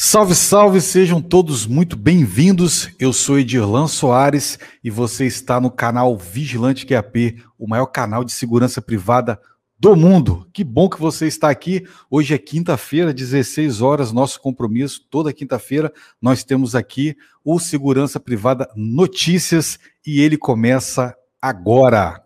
Salve, salve, sejam todos muito bem-vindos. Eu sou Edirlan Soares e você está no canal Vigilante QAP, o maior canal de segurança privada do mundo. Que bom que você está aqui. Hoje é quinta-feira, 16 horas, nosso compromisso. Toda quinta-feira nós temos aqui o Segurança Privada Notícias e ele começa agora.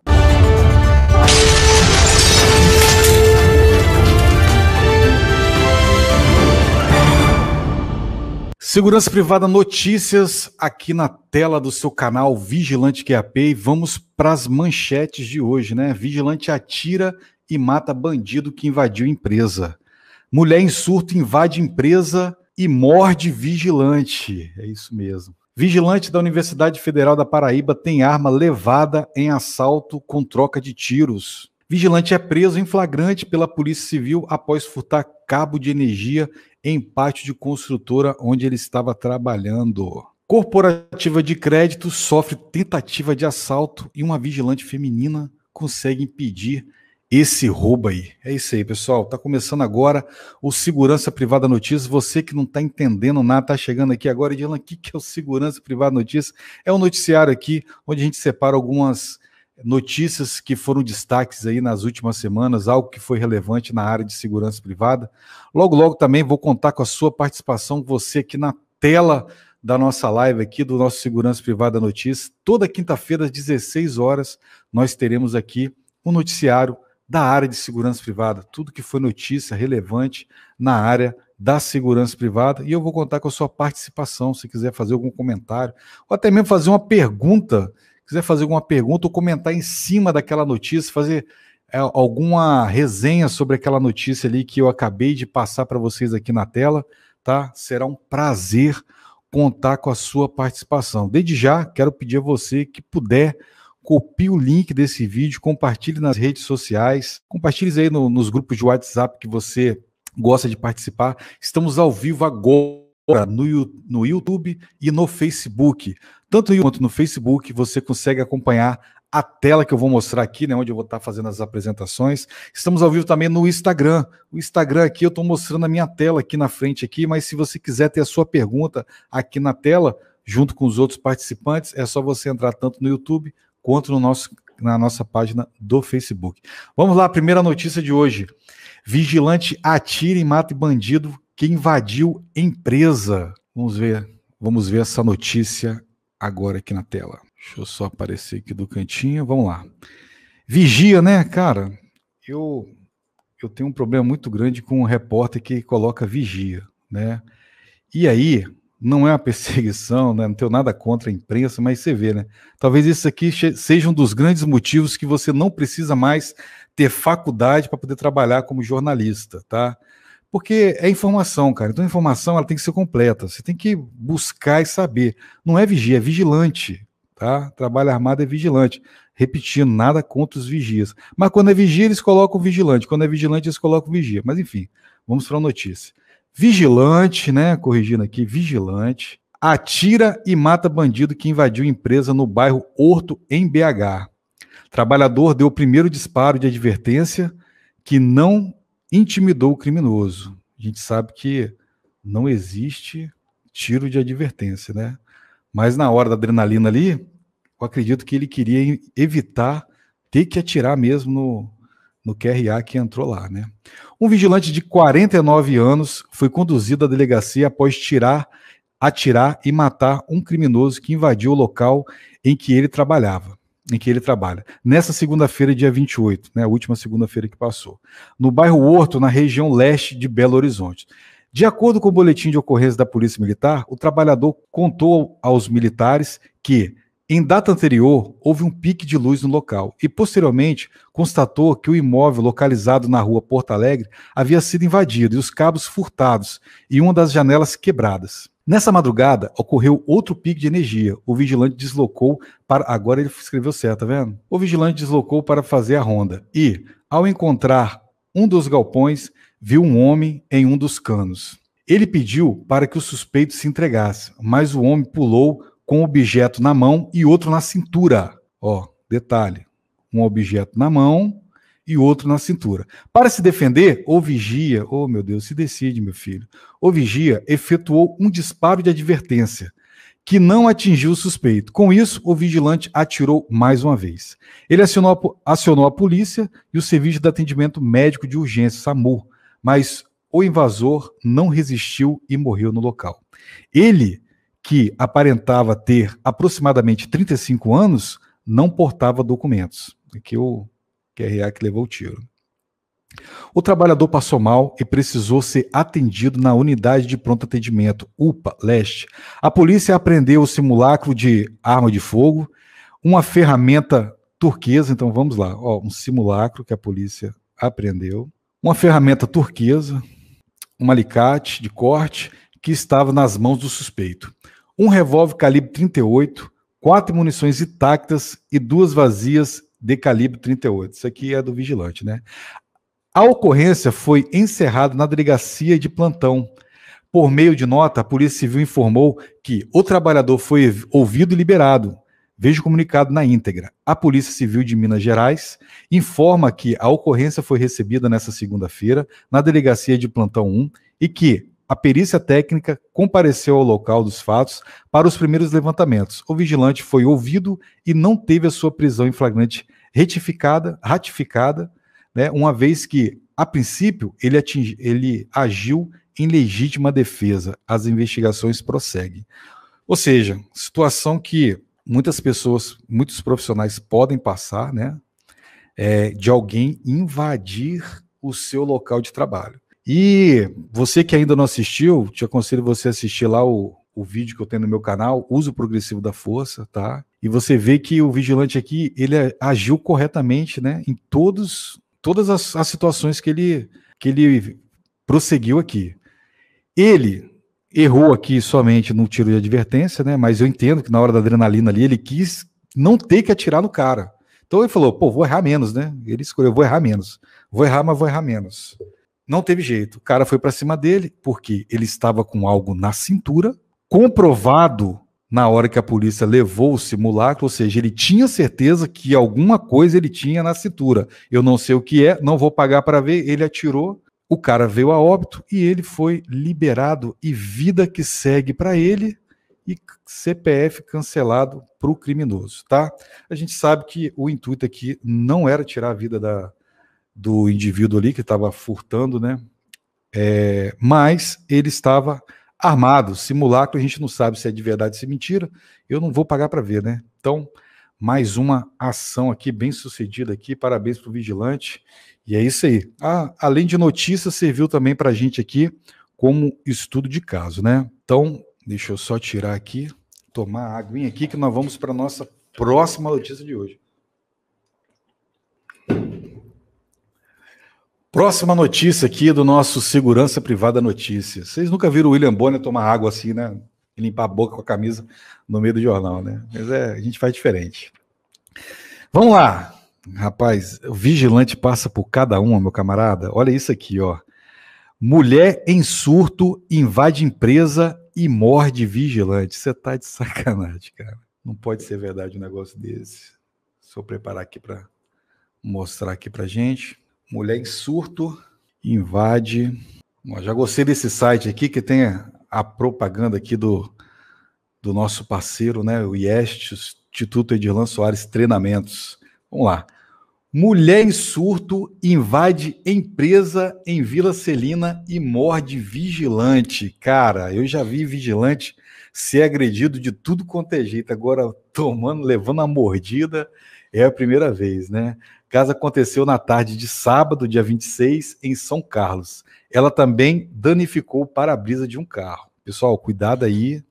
Segurança Privada Notícias aqui na tela do seu canal Vigilante QAP e vamos para as manchetes de hoje, né? Vigilante atira e mata bandido que invadiu empresa. Mulher em surto invade empresa e morde vigilante. É isso mesmo. Vigilante da Universidade Federal da Paraíba tem arma levada em assalto com troca de tiros. Vigilante é preso em flagrante pela Polícia Civil após furtar cabo de energia em pátio de construtora onde ele estava trabalhando. Corporativa de crédito sofre tentativa de assalto e uma vigilante feminina consegue impedir esse roubo aí. É isso aí, pessoal. Tá começando agora o Segurança Privada Notícias. Você que não está entendendo nada, tá chegando aqui agora e dizendo o que, que é o Segurança Privada Notícias. É um noticiário aqui onde a gente separa algumas notícias que foram destaques aí nas últimas semanas, algo que foi relevante na área de segurança privada. Logo, logo também vou contar com a sua participação, você aqui na tela da nossa live aqui, do nosso Segurança Privada Notícias. Toda quinta-feira, às 16 horas, nós teremos aqui um noticiário da área de segurança privada, tudo que foi notícia relevante na área da segurança privada, e eu vou contar com a sua participação, se quiser fazer algum comentário, ou até mesmo fazer uma pergunta, quiser fazer alguma pergunta ou comentar em cima daquela notícia, fazer é, alguma resenha sobre aquela notícia ali que eu acabei de passar para vocês aqui na tela, tá? Será um prazer contar com a sua participação. Desde já, quero pedir a você que puder copie o link desse vídeo, compartilhe nas redes sociais, compartilhe aí no, nos grupos de WhatsApp que você gosta de participar. Estamos ao vivo agora no, no YouTube e no Facebook. Tanto no quanto no Facebook você consegue acompanhar a tela que eu vou mostrar aqui, né, onde eu vou estar fazendo as apresentações. Estamos ao vivo também no Instagram. O Instagram aqui eu estou mostrando a minha tela aqui na frente aqui, mas se você quiser ter a sua pergunta aqui na tela, junto com os outros participantes, é só você entrar tanto no YouTube quanto no nosso, na nossa página do Facebook. Vamos lá, primeira notícia de hoje. Vigilante atira e mata bandido que invadiu empresa. Vamos ver, vamos ver essa notícia agora aqui na tela. Deixa eu só aparecer aqui do cantinho. Vamos lá. Vigia, né, cara? Eu eu tenho um problema muito grande com um repórter que coloca vigia, né? E aí, não é uma perseguição, né? não tenho nada contra a imprensa, mas você vê, né? Talvez isso aqui seja um dos grandes motivos que você não precisa mais ter faculdade para poder trabalhar como jornalista, tá? Porque é informação, cara. Então a informação ela tem que ser completa. Você tem que buscar e saber. Não é vigia, é vigilante, tá? Trabalho armado é vigilante. Repetindo, nada contra os vigias. Mas quando é vigia, eles colocam vigilante. Quando é vigilante, eles colocam vigia. Mas enfim, vamos para a notícia. Vigilante, né? Corrigindo aqui, vigilante. Atira e mata bandido que invadiu empresa no bairro Horto, em BH. Trabalhador deu o primeiro disparo de advertência que não intimidou o criminoso. A gente sabe que não existe tiro de advertência, né? Mas na hora da adrenalina ali, eu acredito que ele queria evitar ter que atirar mesmo no, no QRA que entrou lá, né? Um vigilante de 49 anos foi conduzido à delegacia após tirar, atirar e matar um criminoso que invadiu o local em que ele trabalhava, em que ele trabalha. Nessa segunda-feira, dia 28, né, a última segunda-feira que passou, no bairro Horto, na região leste de Belo Horizonte. De acordo com o boletim de ocorrência da Polícia Militar, o trabalhador contou aos militares que em data anterior, houve um pique de luz no local e, posteriormente, constatou que o imóvel localizado na rua Porto Alegre havia sido invadido e os cabos furtados e uma das janelas quebradas. Nessa madrugada, ocorreu outro pique de energia. O vigilante deslocou para. Agora ele escreveu certo, tá vendo? O vigilante deslocou para fazer a ronda e, ao encontrar um dos galpões, viu um homem em um dos canos. Ele pediu para que o suspeito se entregasse, mas o homem pulou com um objeto na mão e outro na cintura. Ó, detalhe: um objeto na mão e outro na cintura. Para se defender, o vigia, oh meu Deus, se decide, meu filho. O vigia efetuou um disparo de advertência que não atingiu o suspeito. Com isso, o vigilante atirou mais uma vez. Ele acionou a, acionou a polícia e o serviço de atendimento médico de urgência, SAMU, mas o invasor não resistiu e morreu no local. Ele, que aparentava ter aproximadamente 35 anos, não portava documentos. Aqui o QRA que levou o tiro. O trabalhador passou mal e precisou ser atendido na unidade de pronto atendimento, UPA Leste. A polícia apreendeu o simulacro de arma de fogo, uma ferramenta turquesa, então vamos lá, ó, um simulacro que a polícia apreendeu, uma ferramenta turquesa, um alicate de corte que estava nas mãos do suspeito, um revólver calibre 38, quatro munições intactas e duas vazias de calibre 38. Isso aqui é do vigilante, né? A ocorrência foi encerrada na delegacia de plantão. Por meio de nota, a Polícia Civil informou que o trabalhador foi ouvido e liberado. Veja o comunicado na íntegra. A Polícia Civil de Minas Gerais informa que a ocorrência foi recebida nesta segunda-feira na delegacia de plantão 1 e que a perícia técnica compareceu ao local dos fatos para os primeiros levantamentos. O vigilante foi ouvido e não teve a sua prisão em flagrante retificada, ratificada, né, uma vez que, a princípio, ele, atingi, ele agiu em legítima defesa. As investigações prosseguem. Ou seja, situação que muitas pessoas, muitos profissionais podem passar, né, é, de alguém invadir o seu local de trabalho. E você que ainda não assistiu, te aconselho você assistir lá o, o vídeo que eu tenho no meu canal, Uso Progressivo da Força, tá? E você vê que o vigilante aqui, ele agiu corretamente, né? Em todos, todas as, as situações que ele, que ele prosseguiu aqui. Ele errou aqui somente no tiro de advertência, né? Mas eu entendo que na hora da adrenalina ali, ele quis não ter que atirar no cara. Então ele falou, pô, vou errar menos, né? Ele escolheu, vou errar menos. Vou errar, mas vou errar menos. Não teve jeito. O cara foi para cima dele porque ele estava com algo na cintura comprovado na hora que a polícia levou o simulacro, ou seja, ele tinha certeza que alguma coisa ele tinha na cintura. Eu não sei o que é, não vou pagar para ver. Ele atirou, o cara veio a óbito e ele foi liberado e vida que segue para ele e CPF cancelado para o criminoso, tá? A gente sabe que o intuito aqui não era tirar a vida da, do indivíduo ali que estava furtando, né? É, mas ele estava armado, simulacro, a gente não sabe se é de verdade se é mentira. Eu não vou pagar para ver, né? Então, mais uma ação aqui bem sucedida aqui. Parabéns para o vigilante. E é isso aí. Ah, além de notícias, serviu também para a gente aqui como estudo de caso, né? Então, deixa eu só tirar aqui, tomar a aguinha aqui, que nós vamos para a nossa próxima notícia de hoje. Próxima notícia aqui do nosso Segurança Privada Notícias. Vocês nunca viram o William Bonner tomar água assim, né? E limpar a boca com a camisa no meio do jornal, né? Mas é, a gente faz diferente. Vamos lá. Rapaz, o vigilante passa por cada uma, meu camarada. Olha isso aqui, ó. Mulher em surto invade empresa e morde vigilante. Você tá de sacanagem, cara. Não pode ser verdade um negócio desse. Deixa eu preparar aqui para mostrar aqui pra gente. Mulher em surto invade. Bom, já gostei desse site aqui que tem a propaganda aqui do, do nosso parceiro, né, o IEST, Instituto Edirlan Soares Treinamentos. Vamos lá. Mulher em surto invade empresa em Vila Celina e morde vigilante. Cara, eu já vi vigilante ser agredido de tudo quanto é jeito. Agora, tomando, levando a mordida, é a primeira vez, né? Caso aconteceu na tarde de sábado, dia 26, em São Carlos. Ela também danificou o para-brisa de um carro. Pessoal, cuidado aí.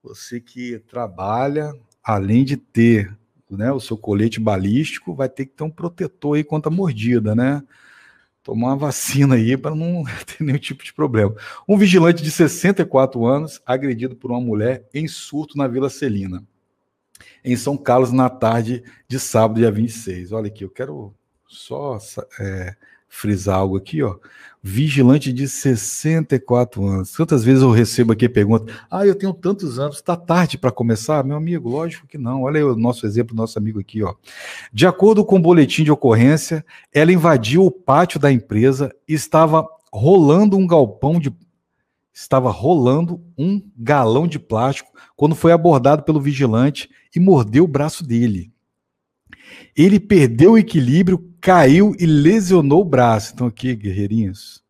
Você que trabalha, além de ter né, o seu colete balístico, vai ter que ter um protetor aí contra a mordida, né? Tomar uma vacina aí para não ter nenhum tipo de problema. Um vigilante de 64 anos agredido por uma mulher em surto na Vila Celina em São Carlos na tarde de sábado, dia 26. Olha aqui, eu quero só é, frisar algo aqui, ó. Vigilante de 64 anos. Quantas vezes eu recebo aqui pergunta: Ah, eu tenho tantos anos, está tarde para começar? Meu amigo, lógico que não. Olha aí o nosso exemplo, nosso amigo aqui, ó. De acordo com o boletim de ocorrência, ela invadiu o pátio da empresa e estava rolando um galpão de. Estava rolando um galão de plástico quando foi abordado pelo vigilante e mordeu o braço dele. Ele perdeu o equilíbrio, caiu e lesionou o braço. Então, aqui, guerreirinhos,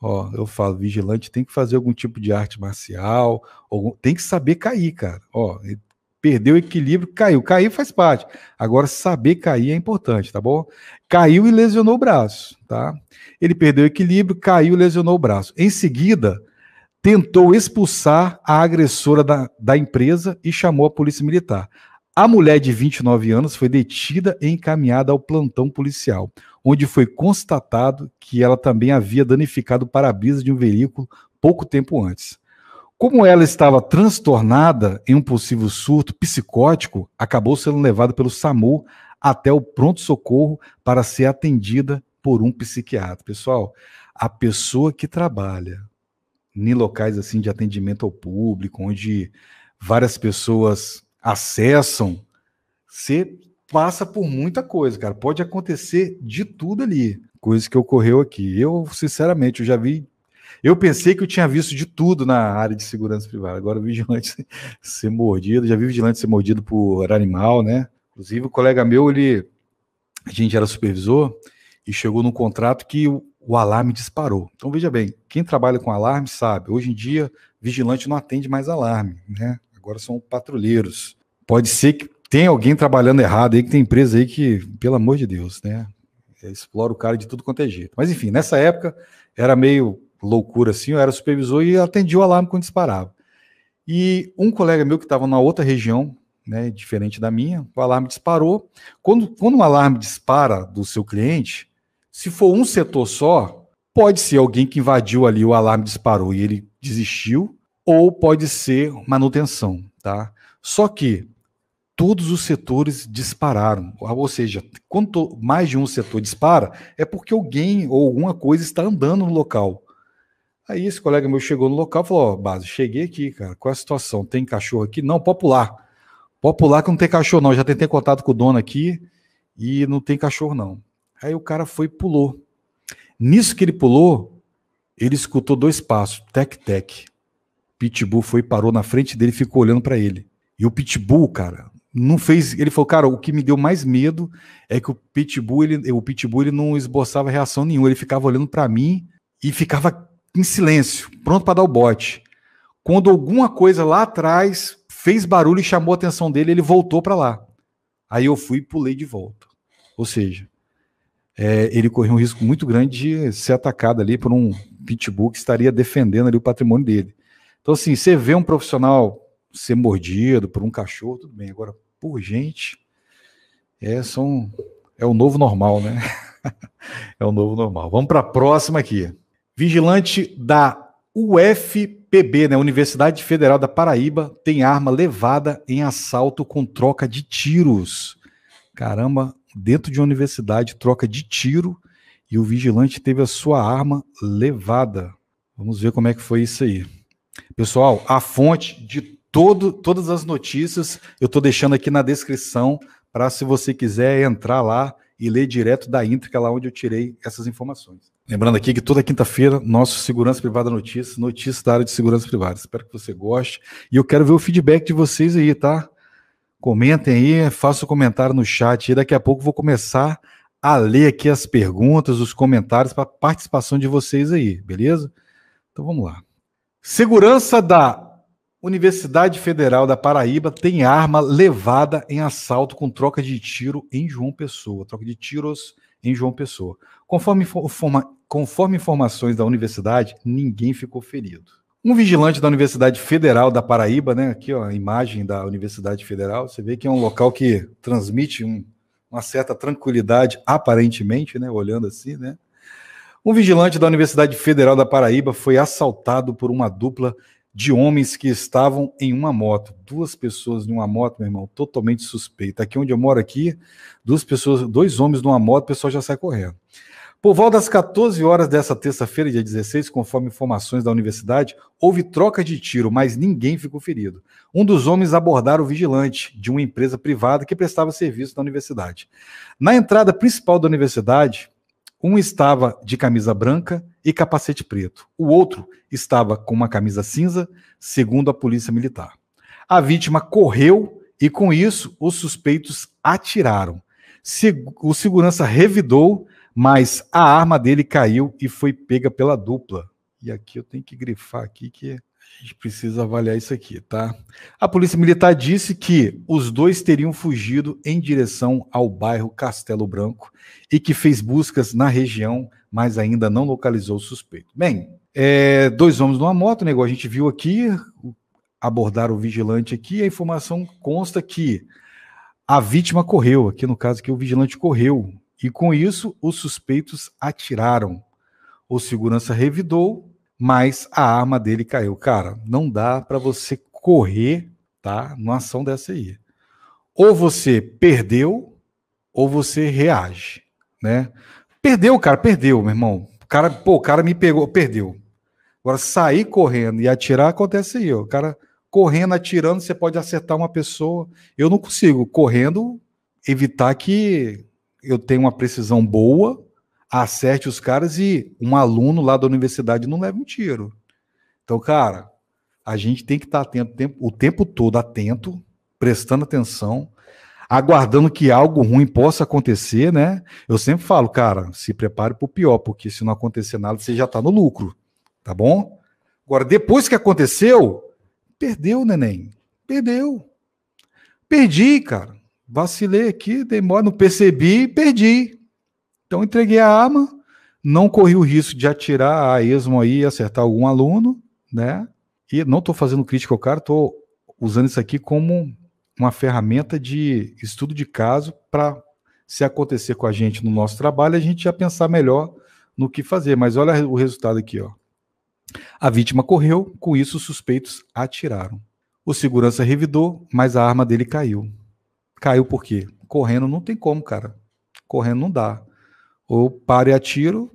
ó, eu falo, vigilante tem que fazer algum tipo de arte marcial, algum, tem que saber cair, cara. Ó, perdeu o equilíbrio, caiu. Cair faz parte. Agora, saber cair é importante, tá bom? Caiu e lesionou o braço, tá? Ele perdeu o equilíbrio, caiu e lesionou o braço. Em seguida, tentou expulsar a agressora da, da empresa e chamou a polícia militar. A mulher de 29 anos foi detida e encaminhada ao plantão policial, onde foi constatado que ela também havia danificado o para-brisa de um veículo pouco tempo antes. Como ela estava transtornada em um possível surto psicótico, acabou sendo levada pelo SAMU até o pronto-socorro para ser atendida por um psiquiatra. Pessoal, a pessoa que trabalha em locais assim de atendimento ao público, onde várias pessoas acessam, você passa por muita coisa, cara. Pode acontecer de tudo ali. Coisa que ocorreu aqui. Eu, sinceramente, eu já vi. Eu pensei que eu tinha visto de tudo na área de segurança privada. Agora, vigilante ser mordido, já vi vigilante ser mordido por animal, né? Inclusive, o colega meu, ele. A gente era supervisor e chegou num contrato que o alarme disparou. Então, veja bem, quem trabalha com alarme sabe, hoje em dia, vigilante não atende mais alarme, né? agora são patrulheiros. Pode ser que tenha alguém trabalhando errado aí, que tem empresa aí que, pelo amor de Deus, né? Explora o cara de tudo quanto é jeito. Mas enfim, nessa época era meio loucura assim, eu era supervisor e atendia o alarme quando disparava. E um colega meu que estava na outra região, né, diferente da minha, o alarme disparou. Quando, quando um alarme dispara do seu cliente, se for um setor só, pode ser alguém que invadiu ali, o alarme disparou e ele desistiu, ou pode ser manutenção, tá? Só que todos os setores dispararam, ou seja, quando mais de um setor dispara, é porque alguém ou alguma coisa está andando no local. Aí esse colega meu chegou no local e falou: Ó, oh, base, cheguei aqui, cara, qual é a situação? Tem cachorro aqui? Não, popular. Popular que não tem cachorro, não. Já tentei contato com o dono aqui e não tem cachorro, não. Aí o cara foi e pulou. Nisso que ele pulou, ele escutou dois passos, tec-tec. Pitbull foi, parou na frente dele ficou olhando para ele. E o Pitbull, cara, não fez. Ele falou, cara, o que me deu mais medo é que o Pitbull, ele, o Pitbull, ele não esboçava reação nenhuma. Ele ficava olhando para mim e ficava em silêncio, pronto para dar o bote. Quando alguma coisa lá atrás fez barulho e chamou a atenção dele, ele voltou para lá. Aí eu fui e pulei de volta. Ou seja, é, ele correu um risco muito grande de ser atacado ali por um pitbull que estaria defendendo ali o patrimônio dele. Então, assim, você vê um profissional ser mordido por um cachorro, tudo bem. Agora, por gente, é, são, é o novo normal, né? é o novo normal. Vamos para a próxima aqui. Vigilante da UFPB, né, Universidade Federal da Paraíba, tem arma levada em assalto com troca de tiros. Caramba, dentro de uma universidade, troca de tiro e o vigilante teve a sua arma levada. Vamos ver como é que foi isso aí. Pessoal, a fonte de todo, todas as notícias eu estou deixando aqui na descrição para se você quiser entrar lá e ler direto da íntegra lá onde eu tirei essas informações. Lembrando aqui que toda quinta-feira, nosso Segurança Privada Notícias, notícias da área de segurança privada. Espero que você goste. E eu quero ver o feedback de vocês aí, tá? Comentem aí, façam um comentário no chat. E daqui a pouco vou começar a ler aqui as perguntas, os comentários para participação de vocês aí, beleza? Então vamos lá. Segurança da Universidade Federal da Paraíba tem arma levada em assalto com troca de tiro em João Pessoa. Troca de tiros em João Pessoa. Conforme, conforme informações da universidade, ninguém ficou ferido. Um vigilante da Universidade Federal da Paraíba, né? Aqui, ó, a imagem da Universidade Federal. Você vê que é um local que transmite um, uma certa tranquilidade, aparentemente, né? Olhando assim, né? Um vigilante da Universidade Federal da Paraíba foi assaltado por uma dupla de homens que estavam em uma moto. Duas pessoas em uma moto, meu irmão, totalmente suspeita. Aqui onde eu moro aqui, duas pessoas, dois homens numa moto, o pessoal já sai correndo. Por volta das 14 horas dessa terça-feira, dia 16, conforme informações da universidade, houve troca de tiro, mas ninguém ficou ferido. Um dos homens abordaram o vigilante de uma empresa privada que prestava serviço na universidade. Na entrada principal da universidade, um estava de camisa branca e capacete preto. O outro estava com uma camisa cinza, segundo a polícia militar. A vítima correu e, com isso, os suspeitos atiraram. O segurança revidou mas a arma dele caiu e foi pega pela dupla. E aqui eu tenho que grifar aqui que a gente precisa avaliar isso aqui, tá? A polícia militar disse que os dois teriam fugido em direção ao bairro Castelo Branco e que fez buscas na região, mas ainda não localizou o suspeito. Bem, é, dois homens numa moto, né, igual a gente viu aqui, abordaram o vigilante aqui, a informação consta que a vítima correu, aqui no caso que o vigilante correu, e com isso, os suspeitos atiraram. O segurança revidou, mas a arma dele caiu. Cara, não dá para você correr, tá? Numa ação dessa aí. Ou você perdeu, ou você reage, né? Perdeu, cara, perdeu, meu irmão. O cara, pô, o cara me pegou, perdeu. Agora, sair correndo e atirar acontece aí, ó. O cara correndo, atirando, você pode acertar uma pessoa. Eu não consigo, correndo, evitar que eu tenho uma precisão boa, acerte os caras e um aluno lá da universidade não leva um tiro. Então, cara, a gente tem que estar atento o tempo todo, atento, prestando atenção, aguardando que algo ruim possa acontecer, né? Eu sempre falo, cara, se prepare para o pior, porque se não acontecer nada, você já está no lucro, tá bom? Agora, depois que aconteceu, perdeu, neném. Perdeu. Perdi, cara. Vacilei aqui, demora, não percebi, perdi. Então entreguei a arma, não corri o risco de atirar a esmo aí e acertar algum aluno, né? E não estou fazendo crítica ao cara, estou usando isso aqui como uma ferramenta de estudo de caso para se acontecer com a gente no nosso trabalho, a gente já pensar melhor no que fazer. Mas olha o resultado aqui, ó. A vítima correu, com isso os suspeitos atiraram. O segurança revidou, mas a arma dele caiu. Caiu por quê? Correndo não tem como, cara. Correndo não dá. Ou pare a tiro,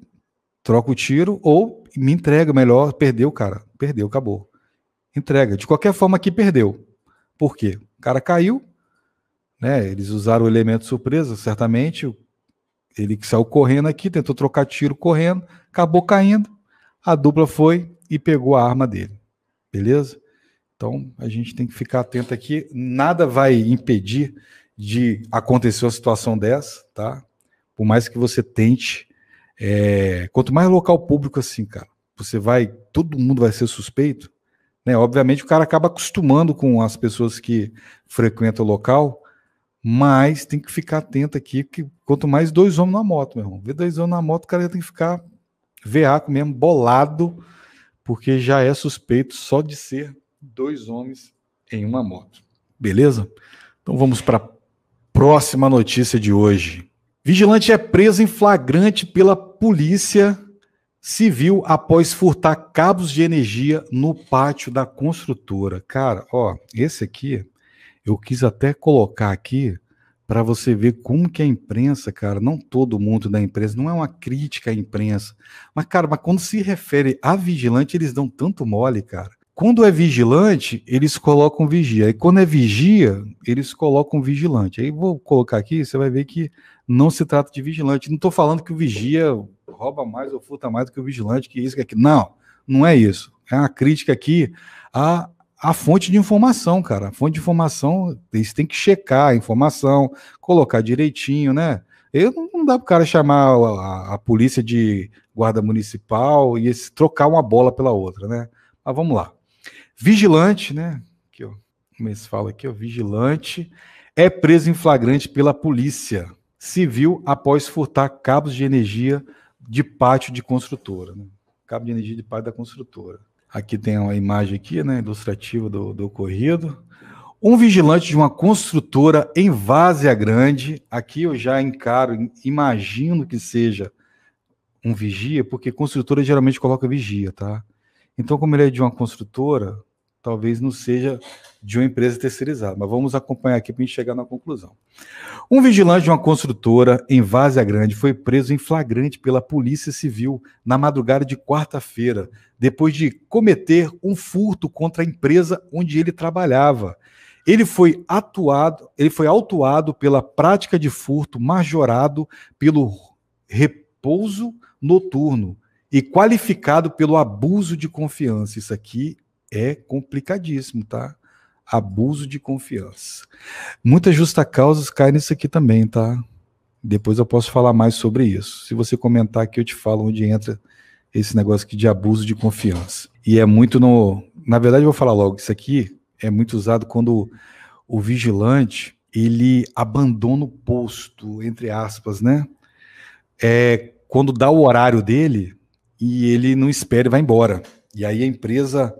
troca o tiro, ou me entrega melhor. Perdeu, cara. Perdeu, acabou. Entrega. De qualquer forma aqui perdeu. Por quê? O cara caiu, né? Eles usaram o elemento surpresa, certamente. Ele saiu correndo aqui, tentou trocar tiro correndo, acabou caindo. A dupla foi e pegou a arma dele. Beleza? Então, a gente tem que ficar atento aqui. Nada vai impedir de acontecer uma situação dessa, tá? Por mais que você tente. É... Quanto mais local público assim, cara, você vai. Todo mundo vai ser suspeito. Né? Obviamente, o cara acaba acostumando com as pessoas que frequentam o local, mas tem que ficar atento aqui, que quanto mais dois homens na moto, meu irmão. Ver dois homens na moto, o cara tem que ficar veaco mesmo, bolado, porque já é suspeito só de ser dois homens em uma moto. Beleza? Então vamos para próxima notícia de hoje. Vigilante é preso em flagrante pela polícia civil após furtar cabos de energia no pátio da construtora. Cara, ó, esse aqui eu quis até colocar aqui para você ver como que a imprensa, cara, não todo mundo da imprensa, não é uma crítica à imprensa, mas cara, mas quando se refere a vigilante, eles dão tanto mole, cara. Quando é vigilante, eles colocam vigia. E quando é vigia, eles colocam vigilante. Aí vou colocar aqui, você vai ver que não se trata de vigilante. Não estou falando que o vigia rouba mais ou furta mais do que o vigilante, que isso, que aquilo. Não, não é isso. É uma crítica aqui à, à fonte de informação, cara. A fonte de informação, eles têm que checar a informação, colocar direitinho, né? Eu, não dá para o cara chamar a, a, polícia de guarda municipal e esse, trocar uma bola pela outra, né? Mas vamos lá. Vigilante, né? Aqui, ó. Como eles falam aqui, ó. Vigilante é preso em flagrante pela polícia civil após furtar cabos de energia de pátio de construtora. Né? Cabo de energia de pátio da construtora. Aqui tem uma imagem aqui, né, ilustrativa do, do ocorrido. Um vigilante de uma construtora em Várzea Grande, aqui eu já encaro, imagino que seja um vigia, porque construtora geralmente coloca vigia, tá? Então, como ele é de uma construtora, talvez não seja de uma empresa terceirizada. Mas vamos acompanhar aqui para a gente chegar na conclusão. Um vigilante de uma construtora em Várzea Grande foi preso em flagrante pela Polícia Civil na madrugada de quarta-feira, depois de cometer um furto contra a empresa onde ele trabalhava. Ele foi atuado, ele foi autuado pela prática de furto majorado pelo repouso noturno e qualificado pelo abuso de confiança. Isso aqui é complicadíssimo, tá? Abuso de confiança. Muitas justa causas caem nisso aqui também, tá? Depois eu posso falar mais sobre isso. Se você comentar aqui, eu te falo onde entra esse negócio aqui de abuso de confiança. E é muito no. Na verdade, eu vou falar logo, isso aqui é muito usado quando o vigilante ele abandona o posto, entre aspas, né? É quando dá o horário dele e ele não espera e vai embora. E aí a empresa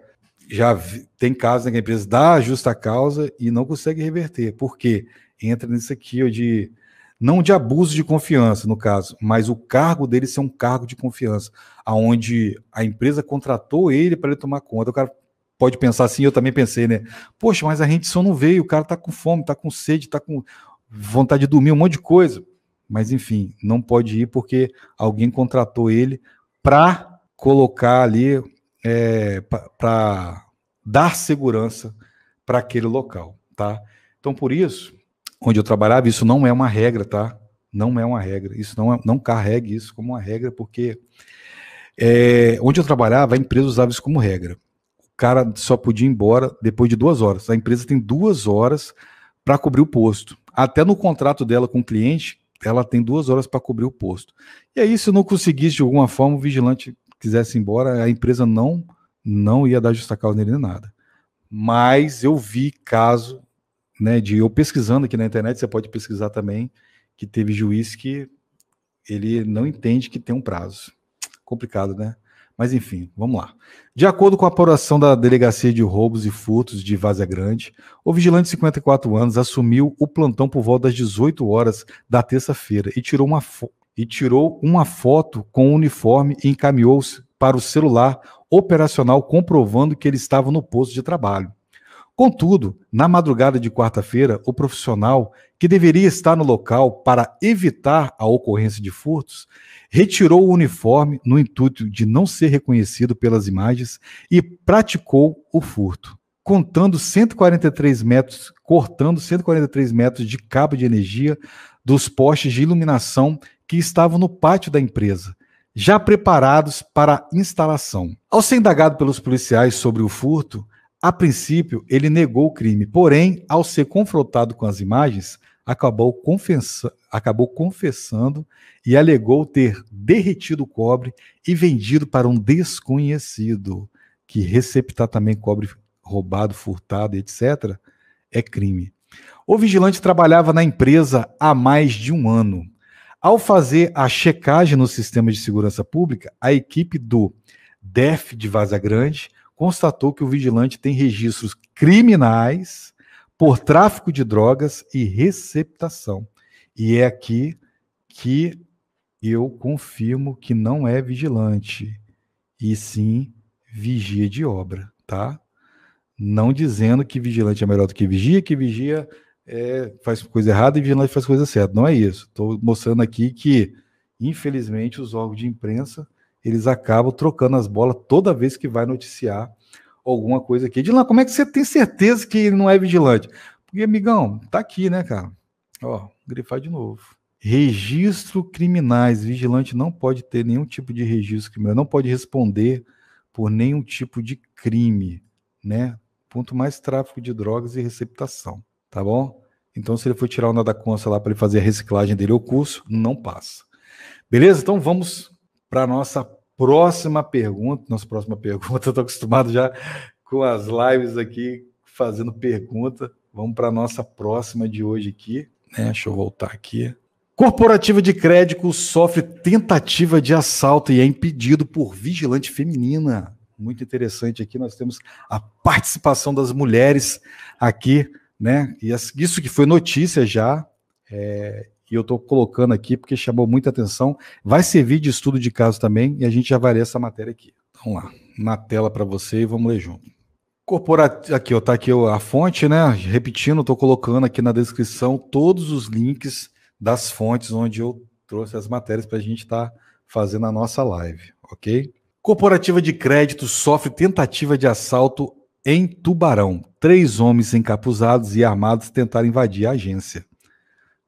já tem casos em que a empresa dá a justa causa e não consegue reverter. Por quê? Entra nisso aqui de não de abuso de confiança, no caso, mas o cargo dele ser um cargo de confiança, aonde a empresa contratou ele para ele tomar conta. O cara pode pensar assim, eu também pensei, né? Poxa, mas a gente só não veio, o cara tá com fome, tá com sede, tá com vontade de dormir, um monte de coisa. Mas enfim, não pode ir porque alguém contratou ele para colocar ali, é, para dar segurança para aquele local, tá? Então, por isso, onde eu trabalhava, isso não é uma regra, tá? Não é uma regra. Isso não, é, não carregue isso como uma regra, porque é, onde eu trabalhava, a empresa usava isso como regra cara só podia ir embora depois de duas horas. A empresa tem duas horas para cobrir o posto. Até no contrato dela com o cliente, ela tem duas horas para cobrir o posto. E aí, se não conseguisse de alguma forma, o vigilante quisesse ir embora, a empresa não não ia dar justa causa nele nem nada. Mas eu vi caso, né, de eu pesquisando aqui na internet, você pode pesquisar também, que teve juiz que ele não entende que tem um prazo. Complicado, né? Mas enfim, vamos lá. De acordo com a apuração da Delegacia de Roubos e Furtos de Vazia Grande, o vigilante de 54 anos assumiu o plantão por volta das 18 horas da terça-feira e tirou uma e tirou uma foto com o uniforme e encaminhou-se para o celular operacional comprovando que ele estava no posto de trabalho. Contudo, na madrugada de quarta-feira, o profissional, que deveria estar no local para evitar a ocorrência de furtos, retirou o uniforme no intuito de não ser reconhecido pelas imagens e praticou o furto, contando 143 metros, cortando 143 metros de cabo de energia dos postes de iluminação que estavam no pátio da empresa, já preparados para instalação. Ao ser indagado pelos policiais sobre o furto, a princípio, ele negou o crime, porém, ao ser confrontado com as imagens, acabou, confessa acabou confessando e alegou ter derretido o cobre e vendido para um desconhecido, que receptar também cobre roubado, furtado, etc., é crime. O vigilante trabalhava na empresa há mais de um ano. Ao fazer a checagem no sistema de segurança pública, a equipe do DEF de Vaza Grande constatou que o vigilante tem registros criminais por tráfico de drogas e receptação. E é aqui que eu confirmo que não é vigilante, e sim vigia de obra, tá? Não dizendo que vigilante é melhor do que vigia, que vigia é, faz coisa errada e vigilante faz coisa certa. Não é isso. Estou mostrando aqui que, infelizmente, os órgãos de imprensa eles acabam trocando as bolas toda vez que vai noticiar alguma coisa aqui. Dilan, como é que você tem certeza que ele não é vigilante? Porque, amigão, tá aqui, né, cara? Ó, grifar de novo. Registro criminais. Vigilante não pode ter nenhum tipo de registro criminal, não pode responder por nenhum tipo de crime, né? Ponto mais tráfico de drogas e receptação, tá bom? Então, se ele for tirar o nada consta lá para ele fazer a reciclagem dele ou curso, não passa. Beleza? Então vamos para a nossa próxima pergunta. Nossa próxima pergunta, eu estou acostumado já com as lives aqui fazendo pergunta. Vamos para a nossa próxima de hoje aqui. Né? Deixa eu voltar aqui. Corporativa de crédito sofre tentativa de assalto e é impedido por vigilante feminina. Muito interessante aqui. Nós temos a participação das mulheres aqui, né? E isso que foi notícia já. É, e eu estou colocando aqui porque chamou muita atenção. Vai servir de estudo de caso também e a gente ler essa matéria aqui. Vamos lá, na tela para você e vamos ler junto. Corporativo, aqui, ó, tá aqui a fonte, né? Repetindo, estou colocando aqui na descrição todos os links das fontes onde eu trouxe as matérias para a gente estar tá fazendo a nossa live, ok? Corporativa de crédito sofre tentativa de assalto em Tubarão. Três homens encapuzados e armados tentaram invadir a agência.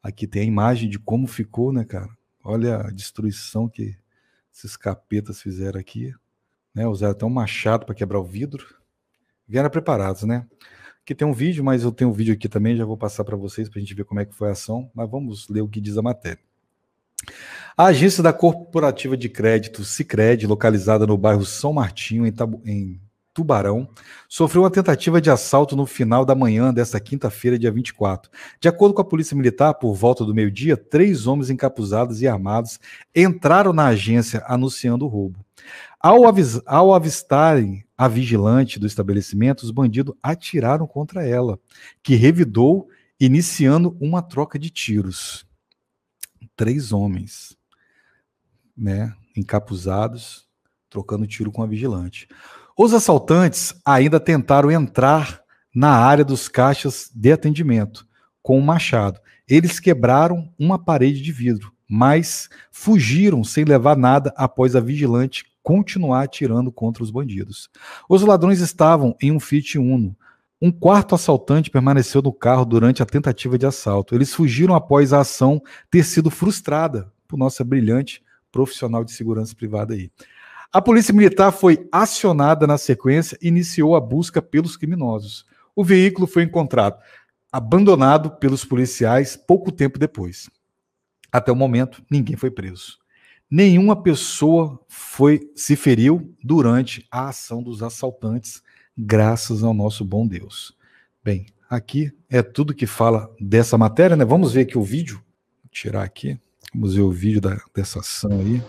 Aqui tem a imagem de como ficou, né, cara? Olha a destruição que esses capetas fizeram aqui. Né? Usaram até um machado para quebrar o vidro vieram preparados, né? Aqui tem um vídeo, mas eu tenho um vídeo aqui também, já vou passar para vocês para a gente ver como é que foi a ação, mas vamos ler o que diz a matéria. A agência da Corporativa de Crédito Sicredi, localizada no bairro São Martinho, em, Tabu em Tubarão, sofreu uma tentativa de assalto no final da manhã desta quinta-feira, dia 24. De acordo com a Polícia Militar, por volta do meio-dia, três homens encapuzados e armados entraram na agência anunciando o roubo. Ao, ao avistarem a vigilante do estabelecimento, os bandidos atiraram contra ela, que revidou, iniciando uma troca de tiros. Três homens, né, encapuzados, trocando tiro com a vigilante. Os assaltantes ainda tentaram entrar na área dos caixas de atendimento com um machado. Eles quebraram uma parede de vidro, mas fugiram sem levar nada após a vigilante continuar atirando contra os bandidos. Os ladrões estavam em um Fiat Uno. Um quarto assaltante permaneceu no carro durante a tentativa de assalto. Eles fugiram após a ação ter sido frustrada por nossa brilhante profissional de segurança privada aí. A polícia militar foi acionada na sequência e iniciou a busca pelos criminosos. O veículo foi encontrado abandonado pelos policiais pouco tempo depois. Até o momento, ninguém foi preso. Nenhuma pessoa foi se feriu durante a ação dos assaltantes, graças ao nosso bom Deus. Bem, aqui é tudo que fala dessa matéria, né? Vamos ver aqui o vídeo. Vou tirar aqui. Vamos ver o vídeo da, dessa ação aí.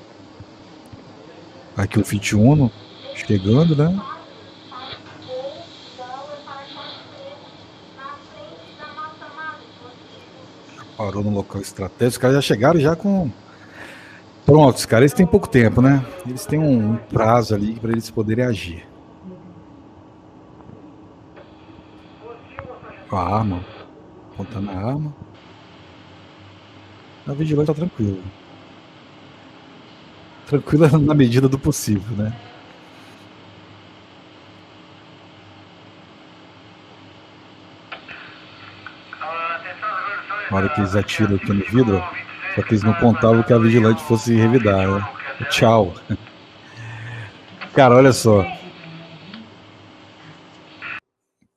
Aqui o Fit Uno chegando, né? Já parou no local estratégico. Os caras já chegaram já com Prontos, cara, eles têm pouco tempo, né? Eles têm um prazo ali para eles poderem agir. Com a arma, apontando a arma. A vigilante tá tranquila. Tranquila na medida do possível, né? Na hora que eles atiram aqui no vidro, só que eles não contavam que a vigilante fosse revidar, né? Tchau. Cara, olha só.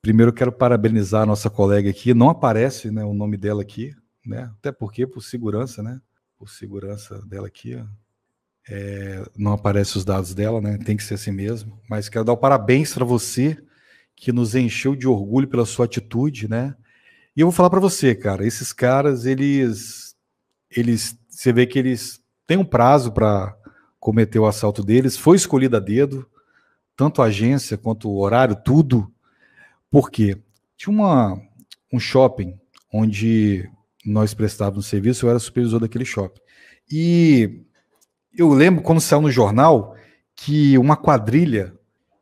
Primeiro quero parabenizar a nossa colega aqui. Não aparece né, o nome dela aqui, né? Até porque por segurança, né? Por segurança dela aqui, ó. É, não aparece os dados dela, né? Tem que ser assim mesmo. Mas quero dar o parabéns para você que nos encheu de orgulho pela sua atitude, né? E eu vou falar para você, cara, esses caras, eles eles, você vê que eles têm um prazo para cometer o assalto deles, foi escolhido a dedo, tanto a agência quanto o horário, tudo. Por quê? Tinha uma, um shopping onde nós prestávamos serviço, eu era supervisor daquele shopping. E eu lembro quando saiu no jornal que uma quadrilha,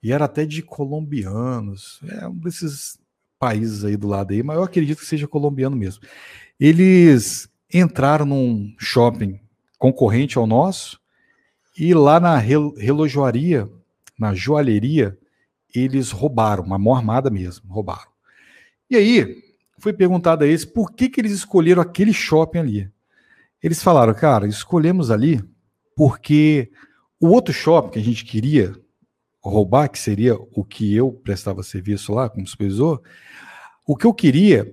e era até de colombianos, é um desses países aí do lado aí, mas eu acredito que seja colombiano mesmo. Eles entraram num shopping concorrente ao nosso e lá na relojoaria, na joalheria, eles roubaram, uma mão armada mesmo, roubaram. E aí, foi perguntado a eles por que, que eles escolheram aquele shopping ali. Eles falaram, cara, escolhemos ali porque o outro shopping que a gente queria roubar, que seria o que eu prestava serviço lá como supervisor, o que eu queria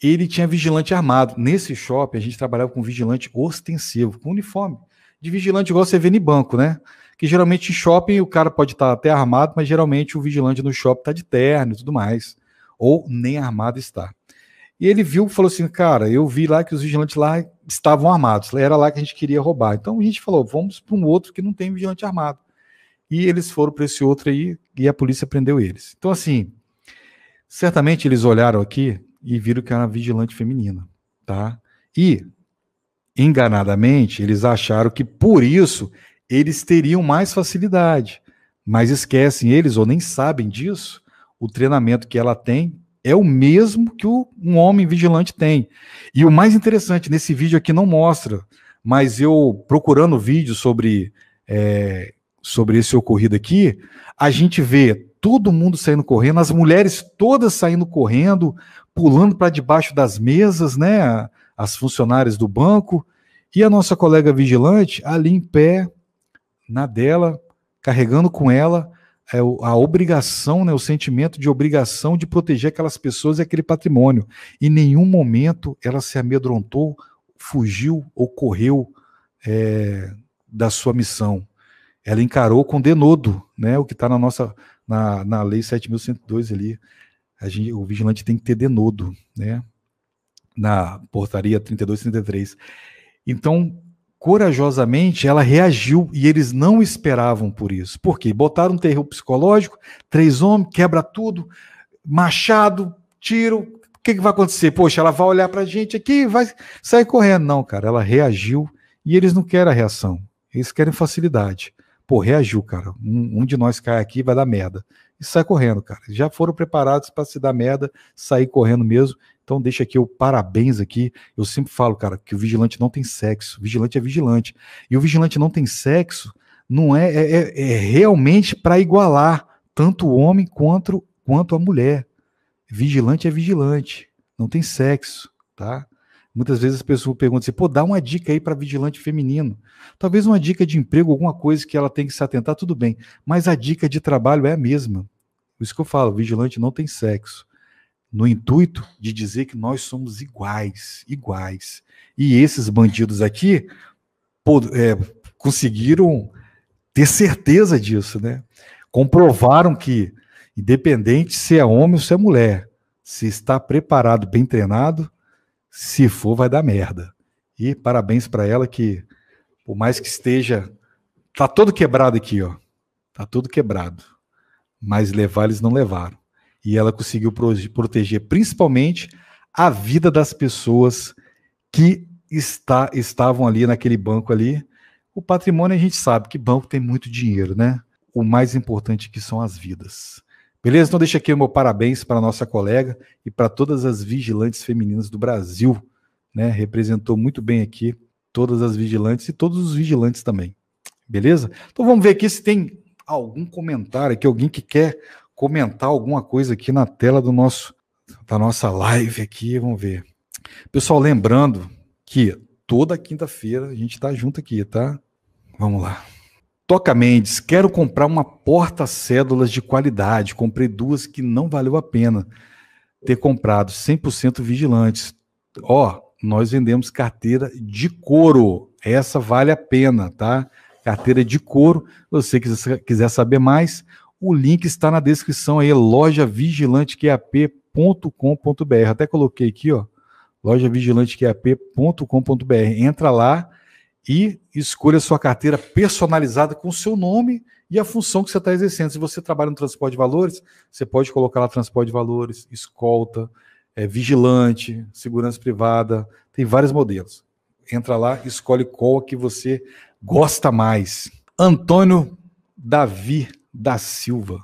ele tinha vigilante armado. Nesse shopping, a gente trabalhava com vigilante ostensivo, com uniforme. De vigilante igual você vê no banco, né? Que geralmente em shopping o cara pode estar até armado, mas geralmente o vigilante no shopping está de terno e tudo mais. Ou nem armado está. E ele viu falou assim: cara, eu vi lá que os vigilantes lá estavam armados. Era lá que a gente queria roubar. Então a gente falou: vamos para um outro que não tem vigilante armado. E eles foram para esse outro aí e a polícia prendeu eles. Então, assim, certamente eles olharam aqui e viram que era vigilante feminina, tá? E enganadamente eles acharam que por isso eles teriam mais facilidade, mas esquecem eles ou nem sabem disso. o treinamento que ela tem é o mesmo que o, um homem vigilante tem. E o mais interessante, nesse vídeo aqui não mostra, mas eu procurando vídeo sobre, é, sobre esse ocorrido aqui, a gente vê todo mundo saindo correndo, as mulheres todas saindo correndo, pulando para debaixo das mesas, né? As funcionárias do banco, e a nossa colega vigilante ali em pé, na dela, carregando com ela é, a obrigação, né, o sentimento de obrigação de proteger aquelas pessoas e aquele patrimônio. Em nenhum momento ela se amedrontou, fugiu ou correu é, da sua missão. Ela encarou com denodo, né, o que está na nossa na, na lei 7.102 ali. A gente, o vigilante tem que ter denodo, né? Na portaria 3233. Então, corajosamente, ela reagiu e eles não esperavam por isso. Por quê? Botaram um terror psicológico, três homens, quebra tudo, machado, tiro. O que, que vai acontecer? Poxa, ela vai olhar para a gente aqui vai sair correndo. Não, cara, ela reagiu e eles não querem a reação, eles querem facilidade. Pô, reagiu, cara. Um, um de nós cai aqui vai dar merda. E sai correndo, cara. Já foram preparados para se dar merda, sair correndo mesmo. Então deixa aqui o parabéns aqui. Eu sempre falo, cara, que o vigilante não tem sexo. Vigilante é vigilante. E o vigilante não tem sexo não é, é, é, é realmente para igualar tanto o homem quanto, quanto a mulher. Vigilante é vigilante, não tem sexo, tá? Muitas vezes as pessoas perguntam assim, pô, dá uma dica aí para vigilante feminino. Talvez uma dica de emprego, alguma coisa que ela tem que se atentar, tudo bem. Mas a dica de trabalho é a mesma. Por isso que eu falo, vigilante não tem sexo no intuito de dizer que nós somos iguais, iguais. E esses bandidos aqui é, conseguiram ter certeza disso, né? Comprovaram que, independente se é homem ou se é mulher, se está preparado, bem treinado, se for, vai dar merda. E parabéns para ela que, por mais que esteja, tá todo quebrado aqui, ó, tá todo quebrado, mas levar eles não levaram e ela conseguiu proteger principalmente a vida das pessoas que está, estavam ali naquele banco ali. O patrimônio a gente sabe que banco tem muito dinheiro, né? O mais importante que são as vidas. Beleza? Então deixa aqui o meu parabéns para a nossa colega e para todas as vigilantes femininas do Brasil, né? Representou muito bem aqui todas as vigilantes e todos os vigilantes também. Beleza? Então vamos ver aqui se tem algum comentário aqui, alguém que quer comentar alguma coisa aqui na tela do nosso da nossa live aqui, vamos ver. Pessoal, lembrando que toda quinta-feira a gente está junto aqui, tá? Vamos lá. Toca Mendes, quero comprar uma porta-cédulas de qualidade. Comprei duas que não valeu a pena ter comprado, 100% vigilantes. Ó, nós vendemos carteira de couro. Essa vale a pena, tá? Carteira de couro. Se você quiser saber mais, o link está na descrição aí, lojavigilanteqap.com.br. Até coloquei aqui, ó, lojavigilanteqap.com.br. Entra lá e escolha sua carteira personalizada com o seu nome e a função que você está exercendo. Se você trabalha no transporte de valores, você pode colocar lá transporte de valores, escolta, é, vigilante, segurança privada, tem vários modelos. Entra lá, escolhe qual que você gosta mais. Antônio Davi da Silva.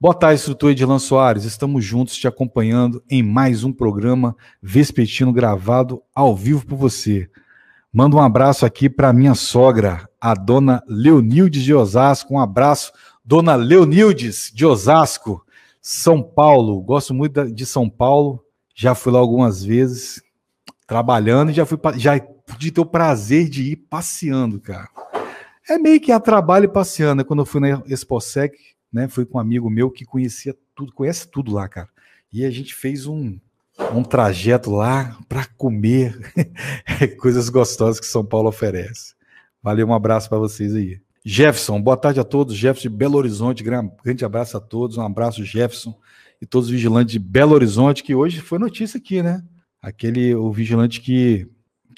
Boa tarde, instrutor Edilan Soares. Estamos juntos te acompanhando em mais um programa Vespetino gravado ao vivo por você. Manda um abraço aqui para minha sogra, a dona Leonildes de Osasco. Um abraço, dona Leonildes de Osasco, São Paulo. Gosto muito de São Paulo. Já fui lá algumas vezes trabalhando e já fui já ter o prazer de ir passeando, cara. É meio que a trabalho e passeando. Quando eu fui na Exposec, né, fui com um amigo meu que conhecia tudo, conhece tudo lá, cara. E a gente fez um, um trajeto lá para comer coisas gostosas que São Paulo oferece. Valeu, um abraço para vocês aí. Jefferson, boa tarde a todos. Jefferson de Belo Horizonte, grande abraço a todos. Um abraço, Jefferson, e todos os vigilantes de Belo Horizonte, que hoje foi notícia aqui, né? Aquele, o vigilante que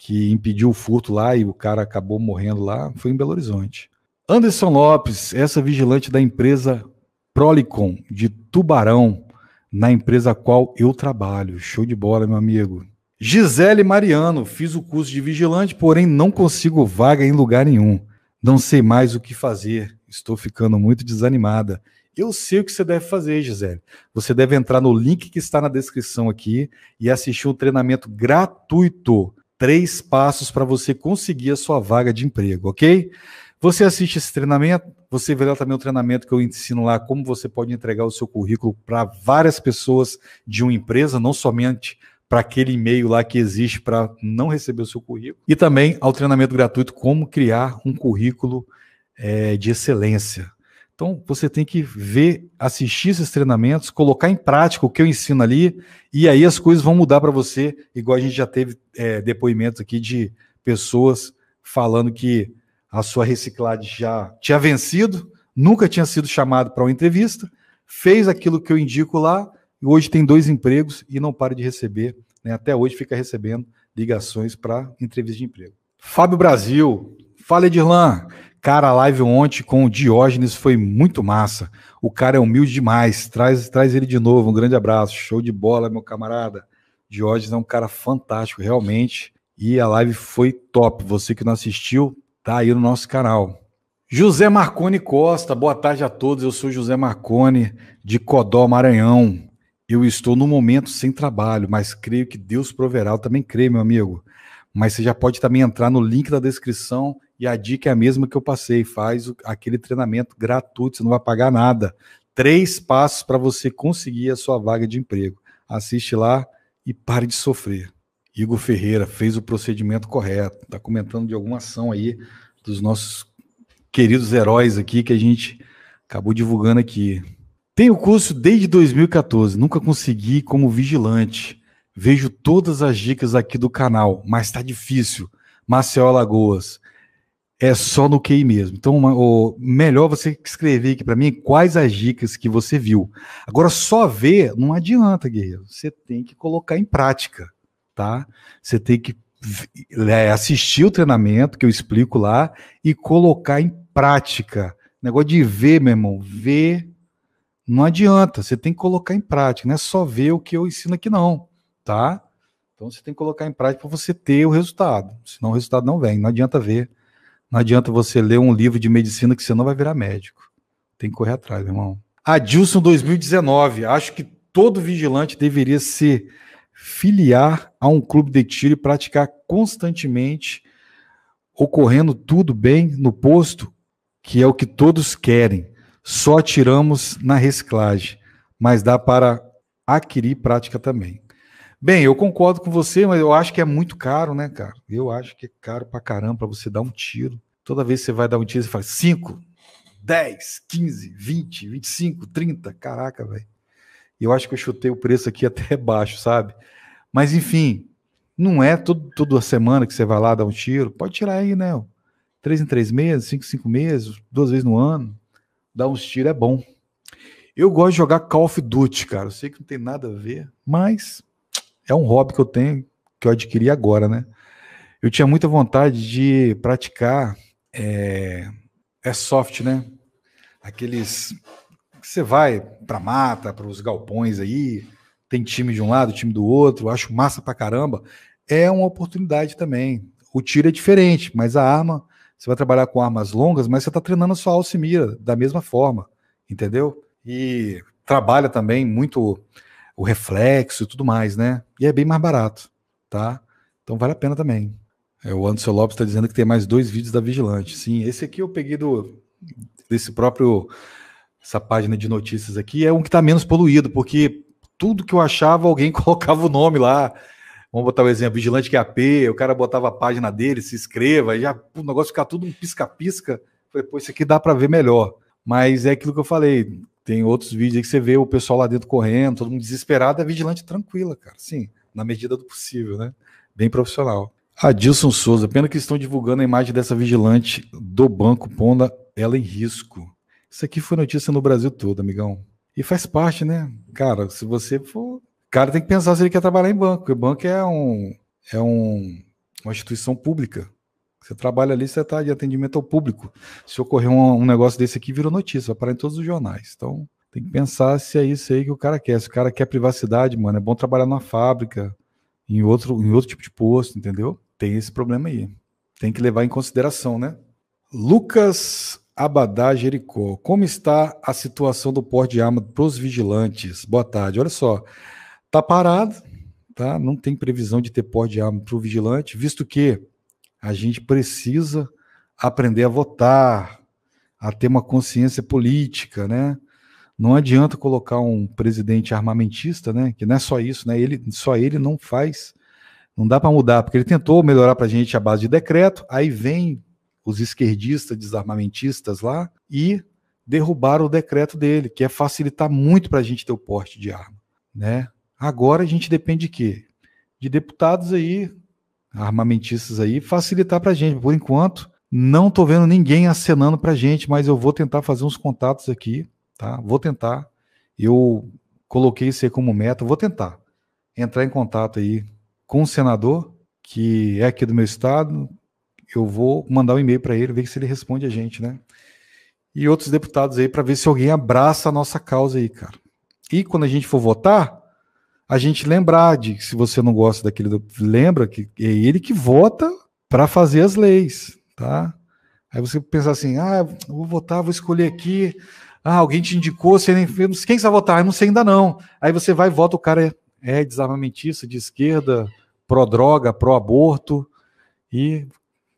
que impediu o furto lá e o cara acabou morrendo lá, foi em Belo Horizonte. Anderson Lopes, essa vigilante da empresa Prolicon de Tubarão, na empresa a qual eu trabalho. Show de bola, meu amigo. Gisele Mariano, fiz o curso de vigilante, porém não consigo vaga em lugar nenhum. Não sei mais o que fazer. Estou ficando muito desanimada Eu sei o que você deve fazer, Gisele. Você deve entrar no link que está na descrição aqui e assistir um treinamento gratuito. Três passos para você conseguir a sua vaga de emprego, ok? Você assiste esse treinamento, você vê lá também o treinamento que eu ensino lá, como você pode entregar o seu currículo para várias pessoas de uma empresa, não somente para aquele e-mail lá que existe para não receber o seu currículo. E também ao treinamento gratuito como criar um currículo é, de excelência. Então você tem que ver, assistir esses treinamentos, colocar em prática o que eu ensino ali, e aí as coisas vão mudar para você, igual a gente já teve é, depoimentos aqui de pessoas falando que a sua reciclagem já tinha vencido, nunca tinha sido chamado para uma entrevista, fez aquilo que eu indico lá e hoje tem dois empregos e não para de receber, né? até hoje fica recebendo ligações para entrevista de emprego. Fábio Brasil, fala Edirlan, cara, a live ontem com o Diógenes foi muito massa, o cara é humilde demais, traz, traz ele de novo, um grande abraço, show de bola, meu camarada. Diógenes é um cara fantástico, realmente, e a live foi top, você que não assistiu, tá aí no nosso canal. José Marconi Costa, boa tarde a todos. Eu sou José Marconi, de Codó, Maranhão. Eu estou no momento sem trabalho, mas creio que Deus proverá. Eu também creio, meu amigo. Mas você já pode também entrar no link da descrição e a dica é a mesma que eu passei. Faz aquele treinamento gratuito, você não vai pagar nada. Três passos para você conseguir a sua vaga de emprego. Assiste lá e pare de sofrer. Igor Ferreira fez o procedimento correto. Está comentando de alguma ação aí dos nossos queridos heróis aqui que a gente acabou divulgando aqui. Tenho curso desde 2014, nunca consegui como vigilante. Vejo todas as dicas aqui do canal, mas está difícil. Maceió Alagoas. É só no QI mesmo. Então, o melhor você escrever aqui para mim quais as dicas que você viu. Agora, só ver não adianta, guerreiro. Você tem que colocar em prática, tá? Você tem que é, assistir o treinamento que eu explico lá e colocar em prática. Negócio de ver, meu irmão, ver não adianta, você tem que colocar em prática, não é só ver o que eu ensino aqui, não, tá? Então você tem que colocar em prática para você ter o resultado, senão o resultado não vem. Não adianta ver, não adianta você ler um livro de medicina que você não vai virar médico. Tem que correr atrás, meu irmão. Adilson 2019, acho que todo vigilante deveria se filiar a um clube de tiro e praticar constantemente, ocorrendo tudo bem no posto, que é o que todos querem só tiramos na reciclagem, mas dá para adquirir prática também. Bem, eu concordo com você, mas eu acho que é muito caro, né, cara? Eu acho que é caro pra caramba para você dar um tiro. Toda vez que você vai dar um tiro, você fala 5, 10, 15, 20, 25, 30. Caraca, velho. Eu acho que eu chutei o preço aqui até baixo, sabe? Mas enfim, não é todo, toda semana que você vai lá dar um tiro. Pode tirar aí, né? Três em três meses, cinco em cinco meses, duas vezes no ano dar uns tiros é bom. Eu gosto de jogar Call of Duty, cara. Eu sei que não tem nada a ver, mas é um hobby que eu tenho, que eu adquiri agora, né? Eu tinha muita vontade de praticar é, soft, né? Aqueles você vai para mata, para os galpões aí, tem time de um lado, time do outro, acho massa pra caramba. É uma oportunidade também. O tiro é diferente, mas a arma você vai trabalhar com armas longas, mas você está treinando a sua alcimira da mesma forma, entendeu? E trabalha também muito o reflexo e tudo mais, né? E é bem mais barato, tá? Então vale a pena também. É, o Anderson Lopes está dizendo que tem mais dois vídeos da Vigilante. Sim, esse aqui eu peguei do desse próprio essa página de notícias aqui é um que está menos poluído, porque tudo que eu achava alguém colocava o nome lá. Vamos botar o um exemplo, Vigilante QAP, o cara botava a página dele, se inscreva, já o negócio fica tudo um pisca-pisca. Falei, pô, isso aqui dá para ver melhor. Mas é aquilo que eu falei, tem outros vídeos aí que você vê o pessoal lá dentro correndo, todo mundo desesperado, é vigilante tranquila, cara. Sim, na medida do possível, né? Bem profissional. Adilson Souza, pena que estão divulgando a imagem dessa vigilante do banco, pondo ela em risco. Isso aqui foi notícia no Brasil todo, amigão. E faz parte, né? Cara, se você for cara tem que pensar se ele quer trabalhar em banco, porque banco é, um, é um, uma instituição pública. Você trabalha ali, você está de atendimento ao público. Se ocorrer um, um, negócio desse aqui, virou notícia, vai em todos os jornais. Então, tem que pensar se é isso aí que o cara quer. Se o cara quer privacidade, mano, é bom trabalhar numa fábrica, em outro, em outro tipo de posto, entendeu? Tem esse problema aí. Tem que levar em consideração, né? Lucas Abadá Jericó. Como está a situação do porte de arma para os vigilantes? Boa tarde. Olha só, tá parado, tá? Não tem previsão de ter porte de arma para o vigilante, visto que a gente precisa aprender a votar, a ter uma consciência política, né? Não adianta colocar um presidente armamentista, né? Que não é só isso, né? Ele, só ele não faz, não dá para mudar, porque ele tentou melhorar para a gente a base de decreto, aí vem os esquerdistas desarmamentistas lá e derrubaram o decreto dele, que é facilitar muito para a gente ter o porte de arma, né? Agora a gente depende de quê? De deputados aí, armamentistas aí, facilitar para a gente. Por enquanto, não estou vendo ninguém acenando para a gente, mas eu vou tentar fazer uns contatos aqui, tá? Vou tentar. Eu coloquei isso aí como meta, vou tentar entrar em contato aí com o senador, que é aqui do meu estado, eu vou mandar um e-mail para ele, ver se ele responde a gente, né? E outros deputados aí para ver se alguém abraça a nossa causa aí, cara. E quando a gente for votar, a gente lembrar de se você não gosta daquele, lembra que é ele que vota para fazer as leis, tá? Aí você pensa assim: "Ah, vou votar, vou escolher aqui. Ah, alguém te indicou, você nem quem você vai votar? Eu não sei ainda não. Aí você vai e vota, o cara é, é desarmamentista, de esquerda, pró-droga, pró-aborto, e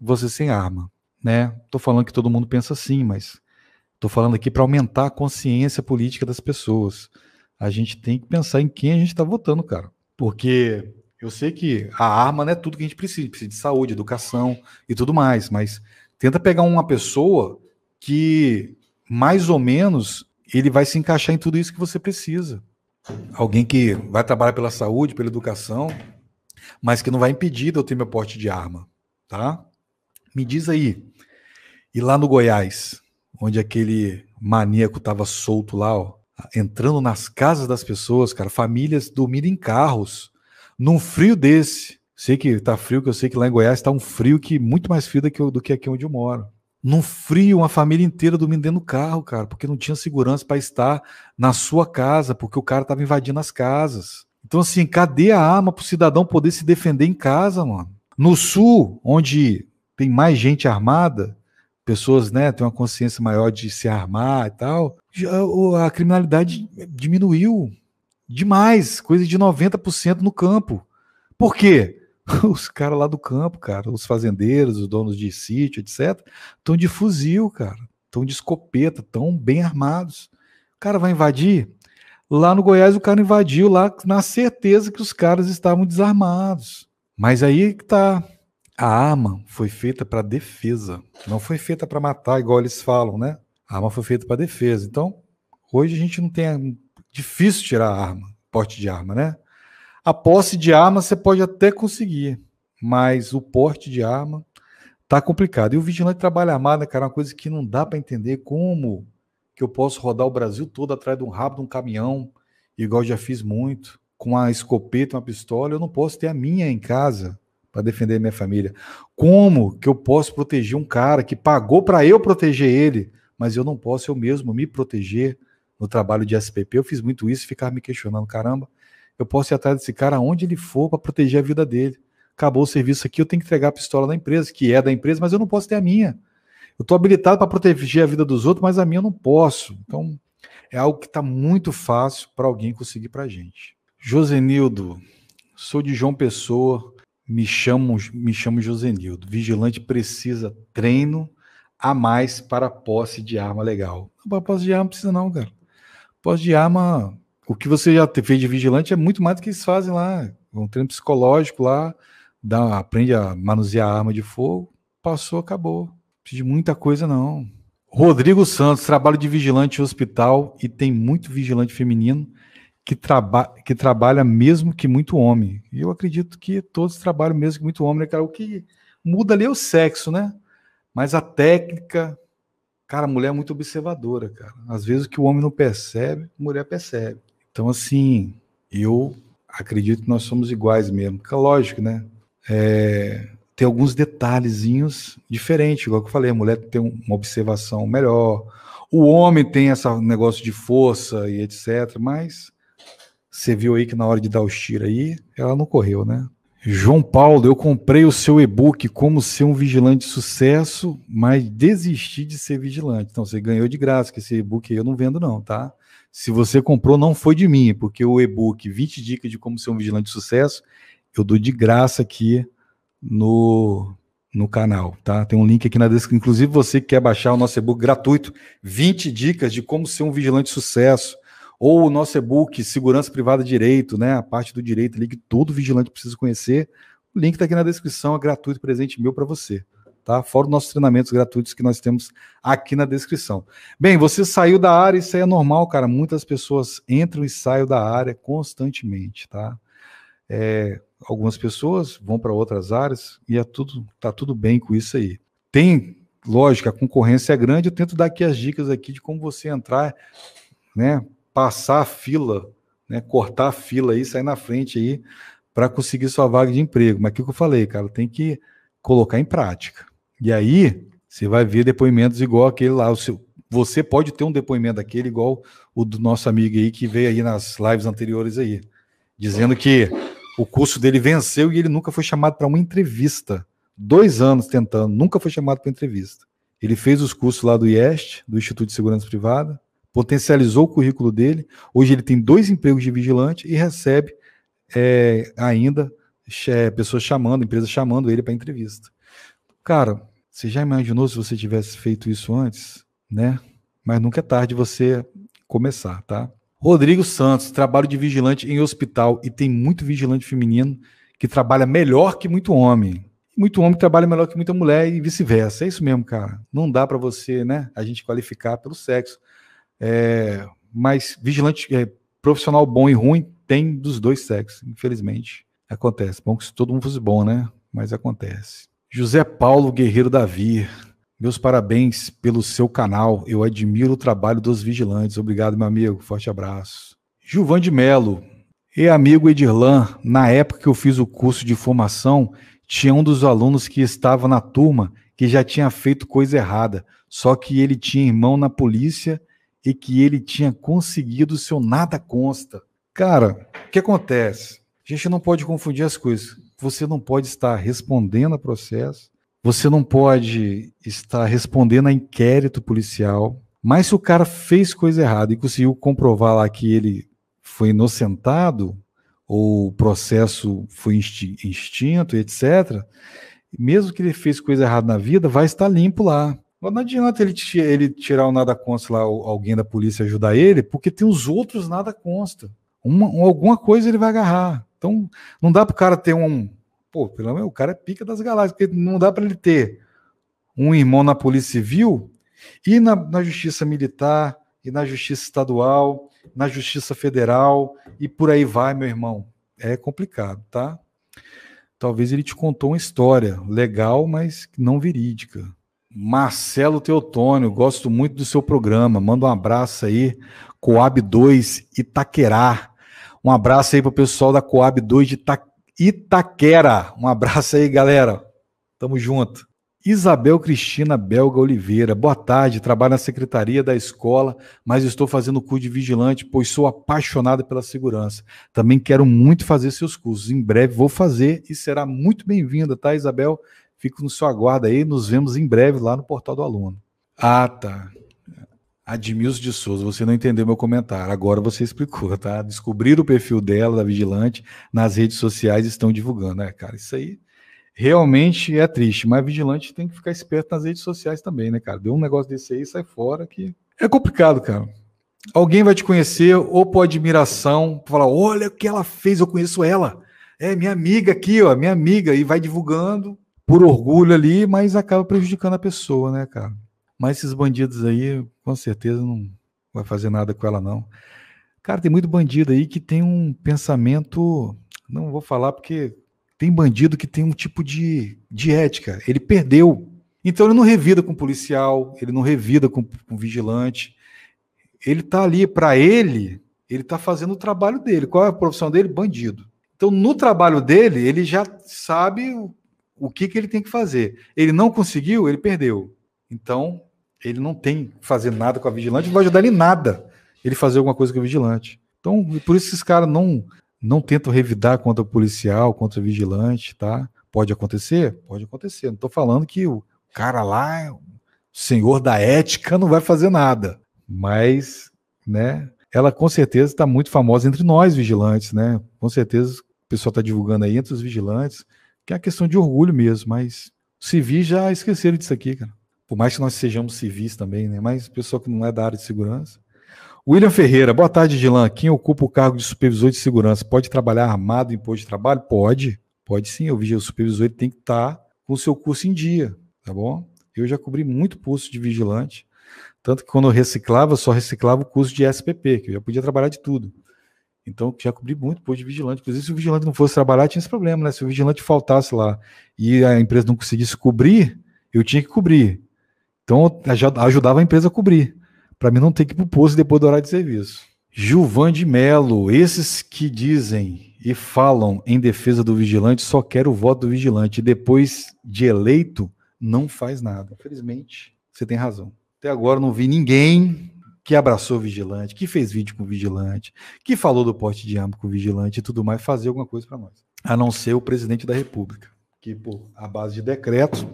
você sem arma, né? Tô falando que todo mundo pensa assim, mas tô falando aqui para aumentar a consciência política das pessoas. A gente tem que pensar em quem a gente está votando, cara. Porque eu sei que a arma não é tudo que a gente precisa, precisa de saúde, educação e tudo mais, mas tenta pegar uma pessoa que mais ou menos ele vai se encaixar em tudo isso que você precisa. Alguém que vai trabalhar pela saúde, pela educação, mas que não vai impedir de eu ter meu porte de arma, tá? Me diz aí, e lá no Goiás, onde aquele maníaco estava solto lá, ó, entrando nas casas das pessoas, cara, famílias dormindo em carros, num frio desse. Sei que tá frio, que eu sei que lá em Goiás tá um frio que muito mais frio do que, aqui onde eu moro. Num frio, uma família inteira dormindo dentro do carro, cara, porque não tinha segurança para estar na sua casa, porque o cara estava invadindo as casas. Então, assim, cadê a arma para o cidadão poder se defender em casa, mano? No sul, onde tem mais gente armada, pessoas né, têm uma consciência maior de se armar e tal, a criminalidade diminuiu demais, coisa de 90% no campo. Por quê? Os caras lá do campo, cara, os fazendeiros, os donos de sítio, etc., estão de fuzil, cara, estão de escopeta, estão bem armados. O cara vai invadir? Lá no Goiás, o cara invadiu lá na certeza que os caras estavam desarmados. Mas aí que tá. A arma foi feita para defesa, não foi feita para matar, igual eles falam, né? A arma foi feita para defesa. Então, hoje a gente não tem. É difícil tirar a arma, porte de arma, né? A posse de arma você pode até conseguir, mas o porte de arma tá complicado. E o vigilante trabalho armado, cara, é uma coisa que não dá para entender como que eu posso rodar o Brasil todo atrás de um rabo de um caminhão, igual já fiz muito, com uma escopeta, uma pistola, eu não posso ter a minha em casa para defender minha família. Como que eu posso proteger um cara que pagou para eu proteger ele, mas eu não posso eu mesmo me proteger no trabalho de SPP? Eu fiz muito isso ficava me questionando, caramba, eu posso ir atrás desse cara aonde ele for para proteger a vida dele. Acabou o serviço aqui, eu tenho que entregar a pistola da empresa, que é da empresa, mas eu não posso ter a minha. Eu estou habilitado para proteger a vida dos outros, mas a minha eu não posso. Então, é algo que está muito fácil para alguém conseguir para a gente. Josenildo, sou de João Pessoa, me chamo, me chamo Josenildo. Vigilante precisa treino a mais para posse de arma legal. Para posse de arma não precisa não, cara. Posse de arma, o que você já fez de vigilante é muito mais do que eles fazem lá. Um treino psicológico lá, dá, aprende a manusear a arma de fogo, passou, acabou. Não precisa de muita coisa não. Rodrigo Santos, trabalho de vigilante em hospital e tem muito vigilante feminino que, traba que trabalha mesmo que muito homem. E eu acredito que todos trabalham mesmo que muito homem, né, cara? O que muda ali é o sexo, né? Mas a técnica, cara, a mulher é muito observadora, cara. Às vezes o que o homem não percebe, a mulher percebe. Então, assim, eu acredito que nós somos iguais mesmo. Porque, lógico, né? É, tem alguns detalhezinhos diferentes, igual que eu falei, a mulher tem uma observação melhor, o homem tem esse negócio de força e etc, mas você viu aí que na hora de dar os tiros aí, ela não correu, né? João Paulo, eu comprei o seu e-book Como Ser um Vigilante de Sucesso, mas desisti de ser vigilante. Então, você ganhou de graça, que esse e-book aí eu não vendo, não, tá? Se você comprou, não foi de mim, porque o e-book 20 Dicas de Como Ser um Vigilante de Sucesso, eu dou de graça aqui no, no canal, tá? Tem um link aqui na descrição. Inclusive, você que quer baixar o nosso e-book gratuito, 20 dicas de como ser um vigilante de sucesso ou o nosso e-book Segurança Privada Direito, né? A parte do direito ali que todo vigilante precisa conhecer. O link está aqui na descrição, é gratuito, presente meu para você. Tá? Fora os nossos treinamentos gratuitos que nós temos aqui na descrição. Bem, você saiu da área, isso aí é normal, cara. Muitas pessoas entram e saem da área constantemente, tá? É, algumas pessoas vão para outras áreas e é tudo, tá tudo bem com isso aí. Tem, lógico, a concorrência é grande, eu tento dar aqui as dicas aqui de como você entrar, né, passar a fila, né, cortar a fila aí, sair na frente aí para conseguir sua vaga de emprego. Mas o que eu falei, cara, tem que colocar em prática. E aí você vai ver depoimentos igual aquele lá. O seu, você pode ter um depoimento daquele igual o do nosso amigo aí que veio aí nas lives anteriores aí, dizendo que o curso dele venceu e ele nunca foi chamado para uma entrevista. Dois anos tentando, nunca foi chamado para entrevista. Ele fez os cursos lá do IEST, do Instituto de Segurança Privada, potencializou o currículo dele. Hoje ele tem dois empregos de vigilante e recebe é, ainda é, pessoas chamando, empresas chamando ele para entrevista. Cara, você já imaginou se você tivesse feito isso antes, né? Mas nunca é tarde você começar, tá? Rodrigo Santos, trabalho de vigilante em hospital e tem muito vigilante feminino que trabalha melhor que muito homem. Muito homem trabalha melhor que muita mulher e vice-versa. É isso mesmo, cara. Não dá para você, né, a gente qualificar pelo sexo. É, mas vigilante é, profissional bom e ruim tem dos dois sexos, infelizmente. Acontece. Bom que se todo mundo fosse bom, né? Mas acontece. José Paulo Guerreiro Davi. Meus parabéns pelo seu canal. Eu admiro o trabalho dos vigilantes. Obrigado, meu amigo. Forte abraço. Gilvan de Melo. E amigo Edirlan, na época que eu fiz o curso de formação, tinha um dos alunos que estava na turma que já tinha feito coisa errada, só que ele tinha irmão na polícia e que ele tinha conseguido o seu nada consta. Cara, o que acontece? A gente não pode confundir as coisas. Você não pode estar respondendo a processo, você não pode estar respondendo a inquérito policial, mas se o cara fez coisa errada e conseguiu comprovar lá que ele foi inocentado, ou o processo foi extinto, etc., mesmo que ele fez coisa errada na vida, vai estar limpo lá. Não adianta ele, ele tirar o nada consta lá, alguém da polícia ajudar ele, porque tem os outros nada consta. Uma, alguma coisa ele vai agarrar. Então, não dá para o cara ter um. Pô, pelo menos o cara é pica das galáxias, porque não dá para ele ter um irmão na Polícia Civil e na, na Justiça Militar, e na Justiça Estadual, na Justiça Federal, e por aí vai, meu irmão. É complicado, tá? Talvez ele te contou uma história legal, mas não verídica. Marcelo Teotônio, gosto muito do seu programa. Manda um abraço aí, Coab 2 Itaquerá. Um abraço aí pro pessoal da Coab 2 de Itaquera. Um abraço aí, galera. Tamo junto. Isabel Cristina Belga Oliveira. Boa tarde, trabalho na secretaria da escola, mas estou fazendo curso de vigilante, pois sou apaixonada pela segurança. Também quero muito fazer seus cursos. Em breve vou fazer e será muito bem-vinda, tá, Isabel? Fico no seu aguardo aí, nos vemos em breve lá no Portal do Aluno. Ah, tá. Admilson de Souza, você não entendeu meu comentário. Agora você explicou, tá? Descobrir o perfil dela, da Vigilante, nas redes sociais estão divulgando. É, cara, isso aí realmente é triste, mas Vigilante tem que ficar esperto nas redes sociais também, né, cara? Deu um negócio desse aí, sai fora que. É complicado, cara. Alguém vai te conhecer, ou por admiração, falar: olha o que ela fez, eu conheço ela. É minha amiga aqui, ó, minha amiga, e vai divulgando por orgulho ali, mas acaba prejudicando a pessoa, né, cara? Mas esses bandidos aí, com certeza, não vai fazer nada com ela, não. Cara, tem muito bandido aí que tem um pensamento. Não vou falar porque tem bandido que tem um tipo de, de ética. Ele perdeu. Então ele não revida com policial, ele não revida com, com vigilante. Ele tá ali, para ele, ele tá fazendo o trabalho dele. Qual é a profissão dele? Bandido. Então, no trabalho dele, ele já sabe o que, que ele tem que fazer. Ele não conseguiu, ele perdeu. Então, ele não tem que fazer nada com a vigilante, não vai ajudar ele nada ele fazer alguma coisa com a vigilante. Então, por isso esses caras não Não tentam revidar contra o policial, contra o vigilante, tá? Pode acontecer? Pode acontecer. Não estou falando que o cara lá, o senhor da ética, não vai fazer nada. Mas, né, ela com certeza está muito famosa entre nós vigilantes, né? Com certeza o pessoal está divulgando aí entre os vigilantes, que é uma questão de orgulho mesmo, mas civis já esqueceram disso aqui, cara. Por mais que nós sejamos civis também, né? Mas pessoal que não é da área de segurança. William Ferreira, boa tarde, Gilan. Quem ocupa o cargo de supervisor de segurança pode trabalhar armado em posto de trabalho? Pode. Pode sim, o vigilante supervisor ele tem que estar tá com o seu curso em dia, tá bom? Eu já cobri muito curso de vigilante, tanto que quando eu reciclava, eu só reciclava o curso de SPP, que eu já podia trabalhar de tudo. Então, já cobri muito curso de vigilante. Inclusive, se o vigilante não fosse trabalhar, tinha esse problema, né? Se o vigilante faltasse lá e a empresa não conseguisse cobrir, eu tinha que cobrir. Então, ajudava a empresa a cobrir, para mim não ter que ir para o posto depois do horário de serviço. Gilvan de Melo, esses que dizem e falam em defesa do vigilante só quer o voto do vigilante. Depois de eleito, não faz nada. Infelizmente, você tem razão. Até agora não vi ninguém que abraçou vigilante, que fez vídeo com vigilante, que falou do porte de arma com vigilante e tudo mais, fazer alguma coisa para nós. A não ser o presidente da República, que, por a base de decreto,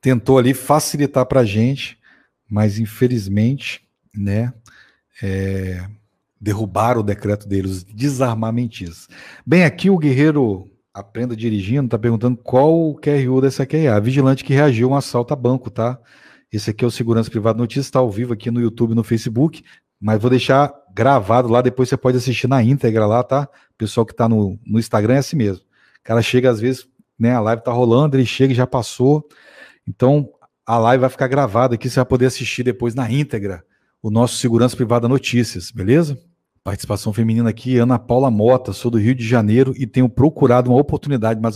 tentou ali facilitar para a gente, mas infelizmente, né, é, derrubar o decreto deles, desarmamentistas. Bem, aqui o guerreiro Aprenda Dirigindo está perguntando qual o QRU dessa QIA. Vigilante que reagiu a um assalto a banco, tá? Esse aqui é o Segurança Privada Notícias, está ao vivo aqui no YouTube no Facebook, mas vou deixar gravado lá, depois você pode assistir na íntegra lá, tá? pessoal que está no, no Instagram é assim mesmo. O cara chega às vezes, né, a live tá rolando, ele chega e já passou. Então, a live vai ficar gravada aqui, você vai poder assistir depois na íntegra o nosso Segurança Privada Notícias, beleza? Participação feminina aqui, Ana Paula Mota, sou do Rio de Janeiro e tenho procurado uma oportunidade, mas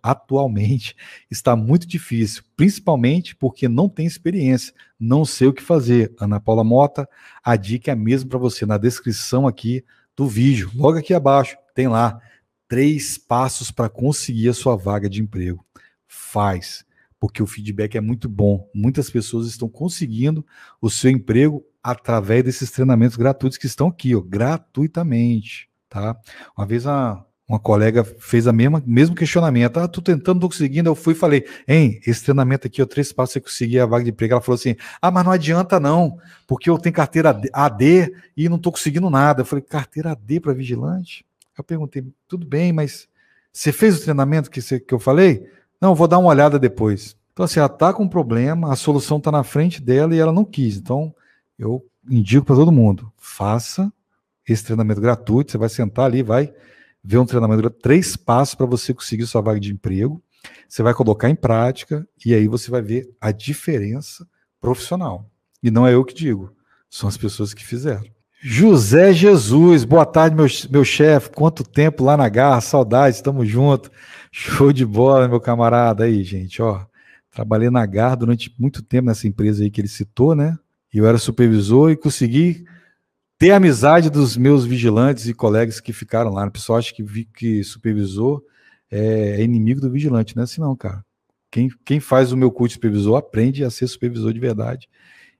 atualmente está muito difícil, principalmente porque não tenho experiência, não sei o que fazer. Ana Paula Mota, a dica é a mesma para você na descrição aqui do vídeo. Logo aqui abaixo tem lá três passos para conseguir a sua vaga de emprego. Faz, porque o feedback é muito bom. Muitas pessoas estão conseguindo o seu emprego através desses treinamentos gratuitos que estão aqui, ó, gratuitamente, tá? Uma vez a, uma colega fez a mesma mesmo questionamento, ah, tô tentando, tô conseguindo, eu fui e falei, hein, esse treinamento aqui, ó, três passos, você conseguir a vaga de emprego, ela falou assim, ah, mas não adianta não, porque eu tenho carteira AD e não tô conseguindo nada, eu falei, carteira AD para vigilante? Eu perguntei, tudo bem, mas você fez o treinamento que, você, que eu falei? Não, vou dar uma olhada depois. Então, assim, ela está com um problema, a solução está na frente dela e ela não quis. Então, eu indico para todo mundo, faça esse treinamento gratuito, você vai sentar ali, vai ver um treinamento três passos para você conseguir sua vaga de emprego, você vai colocar em prática e aí você vai ver a diferença profissional. E não é eu que digo, são as pessoas que fizeram. José Jesus, boa tarde, meu, meu chefe. Quanto tempo lá na garra, saudades, estamos juntos. Show de bola, meu camarada. Aí, gente, ó. Trabalhei na garra durante muito tempo nessa empresa aí que ele citou, né? E eu era supervisor e consegui ter a amizade dos meus vigilantes e colegas que ficaram lá. O pessoal acha que, que supervisor é, é inimigo do vigilante, não é assim não, cara. Quem, quem faz o meu curso de supervisor aprende a ser supervisor de verdade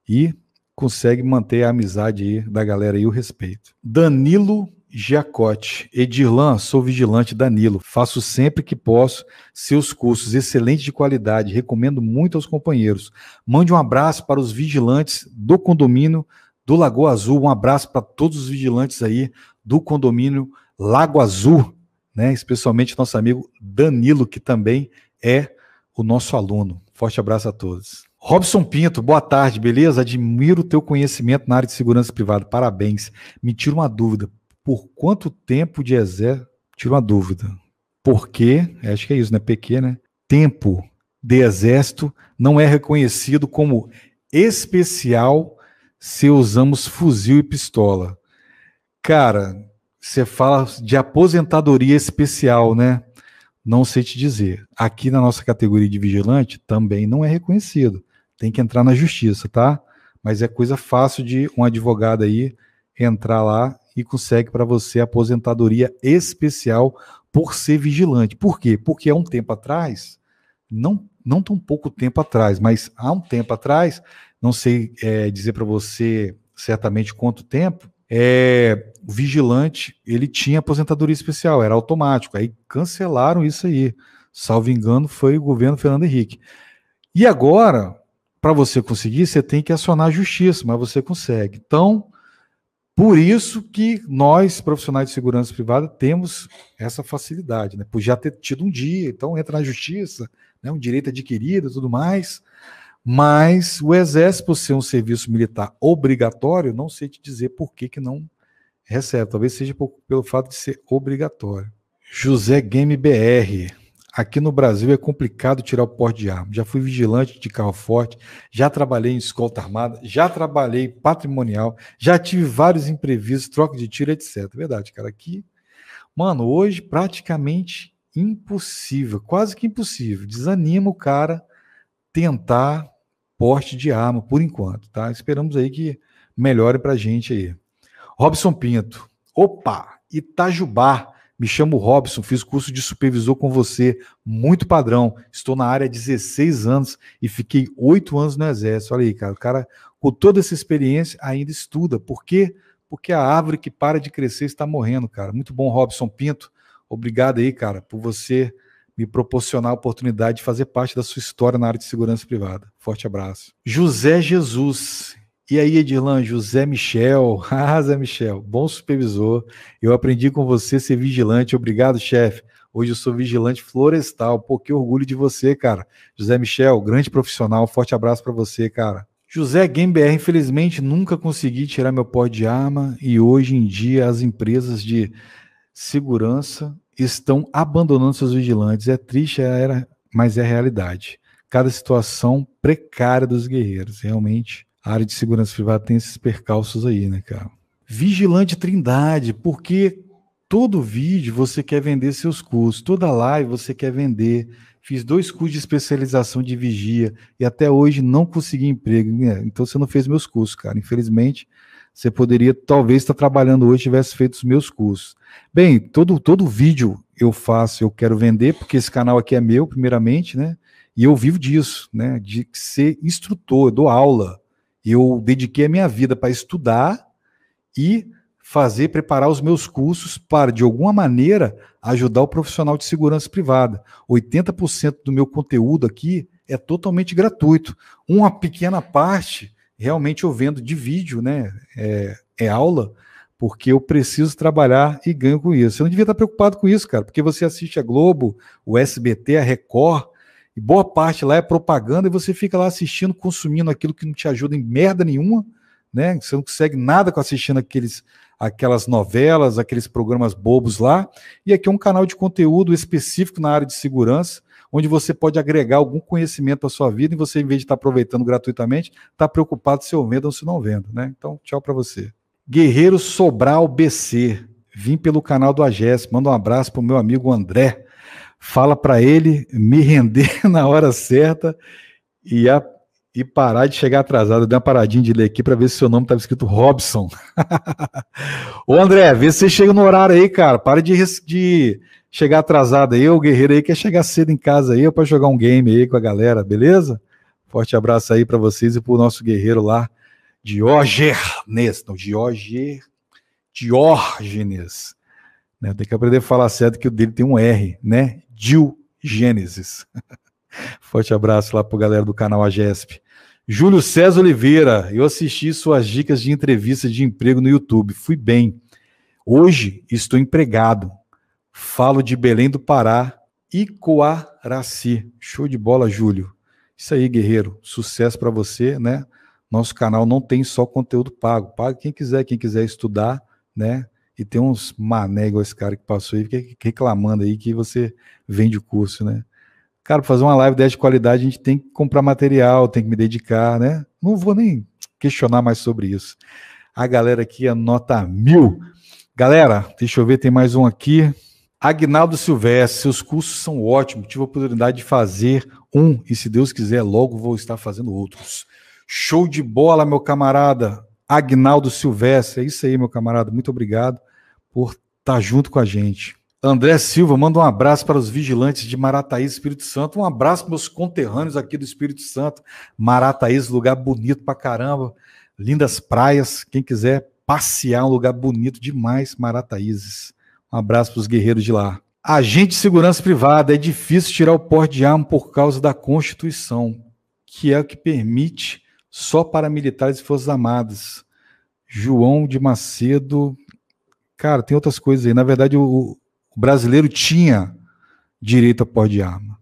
e consegue manter a amizade da galera e o respeito. Danilo Giacotti. Edirlan, sou vigilante Danilo. Faço sempre que posso seus cursos, excelentes de qualidade. Recomendo muito aos companheiros. Mande um abraço para os vigilantes do condomínio do Lagoa Azul. Um abraço para todos os vigilantes aí do condomínio Lago Azul, né? Especialmente nosso amigo Danilo, que também é o nosso aluno. Forte abraço a todos. Robson Pinto, boa tarde, beleza? Admiro o teu conhecimento na área de segurança privada. Parabéns. Me tira uma dúvida por quanto tempo de exército. Tira uma dúvida. Por quê? Acho que é isso, né? PQ, né? Tempo de exército não é reconhecido como especial se usamos fuzil e pistola. Cara, você fala de aposentadoria especial, né? Não sei te dizer. Aqui na nossa categoria de vigilante também não é reconhecido. Tem que entrar na justiça, tá? Mas é coisa fácil de um advogado aí entrar lá e consegue para você aposentadoria especial por ser vigilante. Por quê? Porque há um tempo atrás, não, não tão pouco tempo atrás, mas há um tempo atrás, não sei é, dizer para você certamente quanto tempo, é, o vigilante ele tinha aposentadoria especial, era automático. Aí cancelaram isso aí. Salvo engano, foi o governo Fernando Henrique. E agora, para você conseguir, você tem que acionar a justiça, mas você consegue. Então, por isso que nós, profissionais de segurança privada, temos essa facilidade, né? Por já ter tido um dia, então entra na justiça, né? um direito adquirido e tudo mais. Mas o Exército, por ser um serviço militar obrigatório, não sei te dizer por que, que não recebe. Talvez seja por, pelo fato de ser obrigatório. José Game BR. Aqui no Brasil é complicado tirar o porte de arma. Já fui vigilante de carro forte, já trabalhei em escolta armada, já trabalhei patrimonial, já tive vários imprevistos, troca de tiro, etc. Verdade, cara. Aqui, mano, hoje praticamente impossível, quase que impossível. Desanima o cara tentar porte de arma por enquanto, tá? Esperamos aí que melhore pra gente aí. Robson Pinto. Opa, Itajubá. Me chamo Robson, fiz curso de supervisor com você, muito padrão. Estou na área há 16 anos e fiquei 8 anos no Exército. Olha aí, cara, o cara com toda essa experiência ainda estuda. Por quê? Porque a árvore que para de crescer está morrendo, cara. Muito bom, Robson Pinto. Obrigado aí, cara, por você me proporcionar a oportunidade de fazer parte da sua história na área de segurança privada. Forte abraço. José Jesus. E aí, Edirlan, José Michel. Ah, Zé Michel, bom supervisor. Eu aprendi com você a ser vigilante. Obrigado, chefe. Hoje eu sou vigilante florestal. Pô, que orgulho de você, cara. José Michel, grande profissional. Forte abraço para você, cara. José GameBR, infelizmente nunca consegui tirar meu pó de arma e hoje em dia as empresas de segurança estão abandonando seus vigilantes. É triste, era, mas é realidade. Cada situação precária dos guerreiros, realmente a área de segurança privada tem esses percalços aí, né, cara? Vigilante Trindade, porque todo vídeo você quer vender seus cursos, toda live você quer vender. Fiz dois cursos de especialização de vigia e até hoje não consegui emprego. Então você não fez meus cursos, cara. Infelizmente, você poderia talvez estar trabalhando hoje tivesse feito os meus cursos. Bem, todo todo vídeo eu faço, eu quero vender, porque esse canal aqui é meu, primeiramente, né? E eu vivo disso, né? De ser instrutor, dou aula. Eu dediquei a minha vida para estudar e fazer, preparar os meus cursos para, de alguma maneira, ajudar o profissional de segurança privada. 80% do meu conteúdo aqui é totalmente gratuito. Uma pequena parte, realmente eu vendo de vídeo, né? É, é aula, porque eu preciso trabalhar e ganho com isso. Você não devia estar preocupado com isso, cara, porque você assiste a Globo, o SBT, a Record, e boa parte lá é propaganda e você fica lá assistindo, consumindo aquilo que não te ajuda em merda nenhuma, né? Você não consegue nada com assistindo aqueles, aquelas novelas, aqueles programas bobos lá. E aqui é um canal de conteúdo específico na área de segurança, onde você pode agregar algum conhecimento à sua vida e você, em vez de estar aproveitando gratuitamente, está preocupado se eu vendo ou se não vendo, né? Então, tchau para você. Guerreiro Sobral BC, vim pelo canal do AGES, manda um abraço para o meu amigo André fala para ele me render na hora certa e, a, e parar de chegar atrasado. Eu dei uma paradinha de ler aqui para ver se seu nome estava escrito Robson. Ô André, vê se você chega no horário aí, cara. Para de, de chegar atrasado aí. O guerreiro aí quer chegar cedo em casa aí para jogar um game aí com a galera, beleza? Forte abraço aí para vocês e para o nosso guerreiro lá, Diógenes. Não, Diógenes. Diógenes. Né? Tem que aprender a falar certo que o dele tem um R, né? Dil Gênesis. Forte abraço lá para galera do canal AGESP. Júlio César Oliveira, eu assisti suas dicas de entrevista de emprego no YouTube. Fui bem. Hoje estou empregado. Falo de Belém do Pará e Coaraci. Show de bola, Júlio. Isso aí, guerreiro. Sucesso para você, né? Nosso canal não tem só conteúdo pago. Paga quem quiser, quem quiser estudar, né? E tem uns mané igual esse cara que passou aí, reclamando aí que você vende o curso, né? Cara, para fazer uma live dessa de qualidade, a gente tem que comprar material, tem que me dedicar, né? Não vou nem questionar mais sobre isso. A galera aqui anota mil. Galera, deixa eu ver, tem mais um aqui. Agnaldo Silvestre, seus cursos são ótimos. Tive a oportunidade de fazer um e, se Deus quiser, logo vou estar fazendo outros. Show de bola, meu camarada. Agnaldo Silvestre, é isso aí, meu camarada. Muito obrigado por estar tá junto com a gente. André Silva, manda um abraço para os vigilantes de Marataízes, Espírito Santo. Um abraço para meus conterrâneos aqui do Espírito Santo. Marataízes, lugar bonito pra caramba. Lindas praias. Quem quiser passear, um lugar bonito demais, Marataízes. Um abraço para os guerreiros de lá. Agente de segurança privada, é difícil tirar o porte de arma por causa da Constituição, que é o que permite só para militares e forças armadas. João de Macedo. Cara, tem outras coisas aí. Na verdade, o, o brasileiro tinha direito a porte de arma.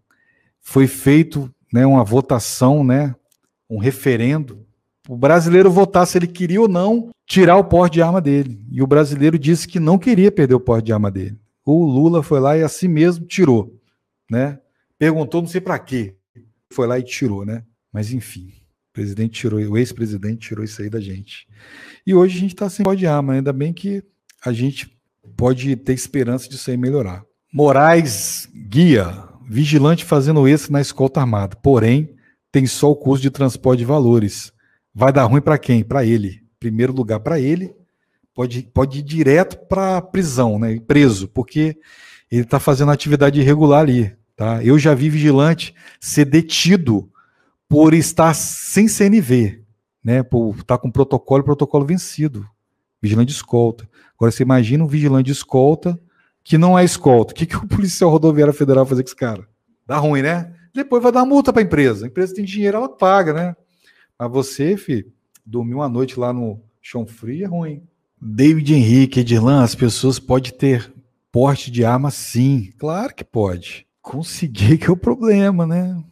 Foi feito né, uma votação, né, um referendo. O brasileiro votar se ele queria ou não tirar o porte de arma dele. E o brasileiro disse que não queria perder o porte de arma dele. O Lula foi lá e assim mesmo tirou, né? Perguntou não sei para quê. Foi lá e tirou, né? Mas enfim, o presidente tirou, o ex-presidente tirou isso aí da gente. E hoje a gente está sem porte de arma, ainda bem que a gente pode ter esperança disso aí melhorar. Moraes guia, vigilante fazendo isso na escolta armada. Porém, tem só o custo de transporte de valores. Vai dar ruim para quem? Para ele. Primeiro lugar para ele, pode, pode ir direto para prisão, né? Preso, porque ele está fazendo atividade irregular ali. Tá? Eu já vi vigilante ser detido por estar sem CNV, né? Por estar com protocolo, protocolo vencido. Vigilante de escolta. Agora você imagina um vigilante de escolta que não é escolta. O que, que o policial rodoviário federal vai fazer com esse cara? Dá ruim, né? Depois vai dar multa para a empresa. A empresa tem dinheiro, ela paga, né? Mas você, filho, dormiu uma noite lá no chão frio é ruim. David Henrique, Edirlan, as pessoas podem ter porte de arma sim. Claro que pode. Conseguir que é o problema, né?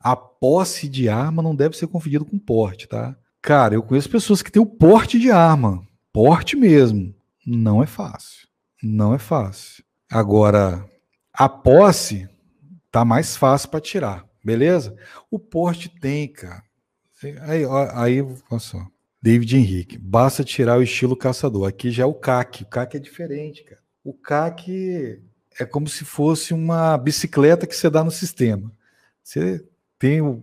A posse de arma não deve ser confundida com porte, tá? Cara, eu conheço pessoas que têm o porte de arma. Porte mesmo. Não é fácil. Não é fácil. Agora, a posse tá mais fácil para tirar, beleza? O porte tem, cara. Aí, aí, olha só. David Henrique. Basta tirar o estilo caçador. Aqui já é o CAC. O CAC é diferente, cara. O CAC é como se fosse uma bicicleta que você dá no sistema. Você tem o,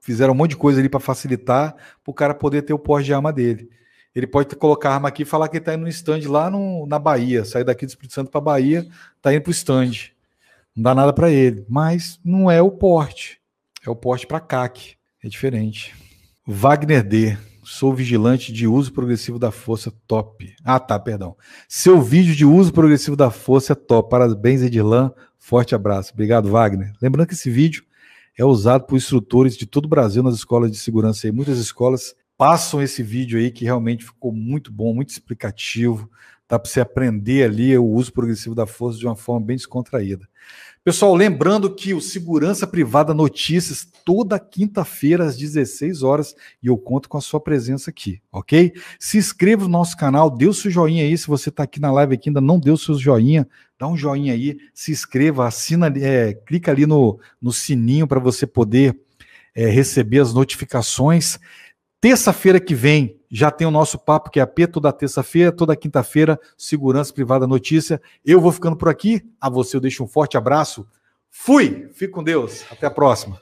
fizeram um monte de coisa ali para facilitar para o cara poder ter o porte de arma dele. Ele pode colocar a arma aqui e falar que ele está indo no stand lá no, na Bahia, sair daqui do Espírito Santo para Bahia, está indo para o stand. Não dá nada para ele, mas não é o porte. É o porte para CAC. É diferente. Wagner D. Sou vigilante de uso progressivo da força top. Ah, tá, perdão. Seu vídeo de uso progressivo da força é top. Parabéns, Edilan. Forte abraço. Obrigado, Wagner. Lembrando que esse vídeo é usado por instrutores de todo o Brasil nas escolas de segurança. E muitas escolas passam esse vídeo aí que realmente ficou muito bom, muito explicativo. Dá para você aprender ali o uso progressivo da força de uma forma bem descontraída. Pessoal, lembrando que o Segurança Privada Notícias, toda quinta-feira às 16 horas, e eu conto com a sua presença aqui, ok? Se inscreva no nosso canal, dê o seu joinha aí, se você está aqui na live aqui ainda não deu o seu joinha, dá um joinha aí, se inscreva, assina, é, clica ali no, no sininho para você poder é, receber as notificações. Terça-feira que vem já tem o nosso papo que é a P toda terça-feira, toda quinta-feira, Segurança Privada Notícia. Eu vou ficando por aqui. A você eu deixo um forte abraço. Fui! Fique com Deus. Até a próxima.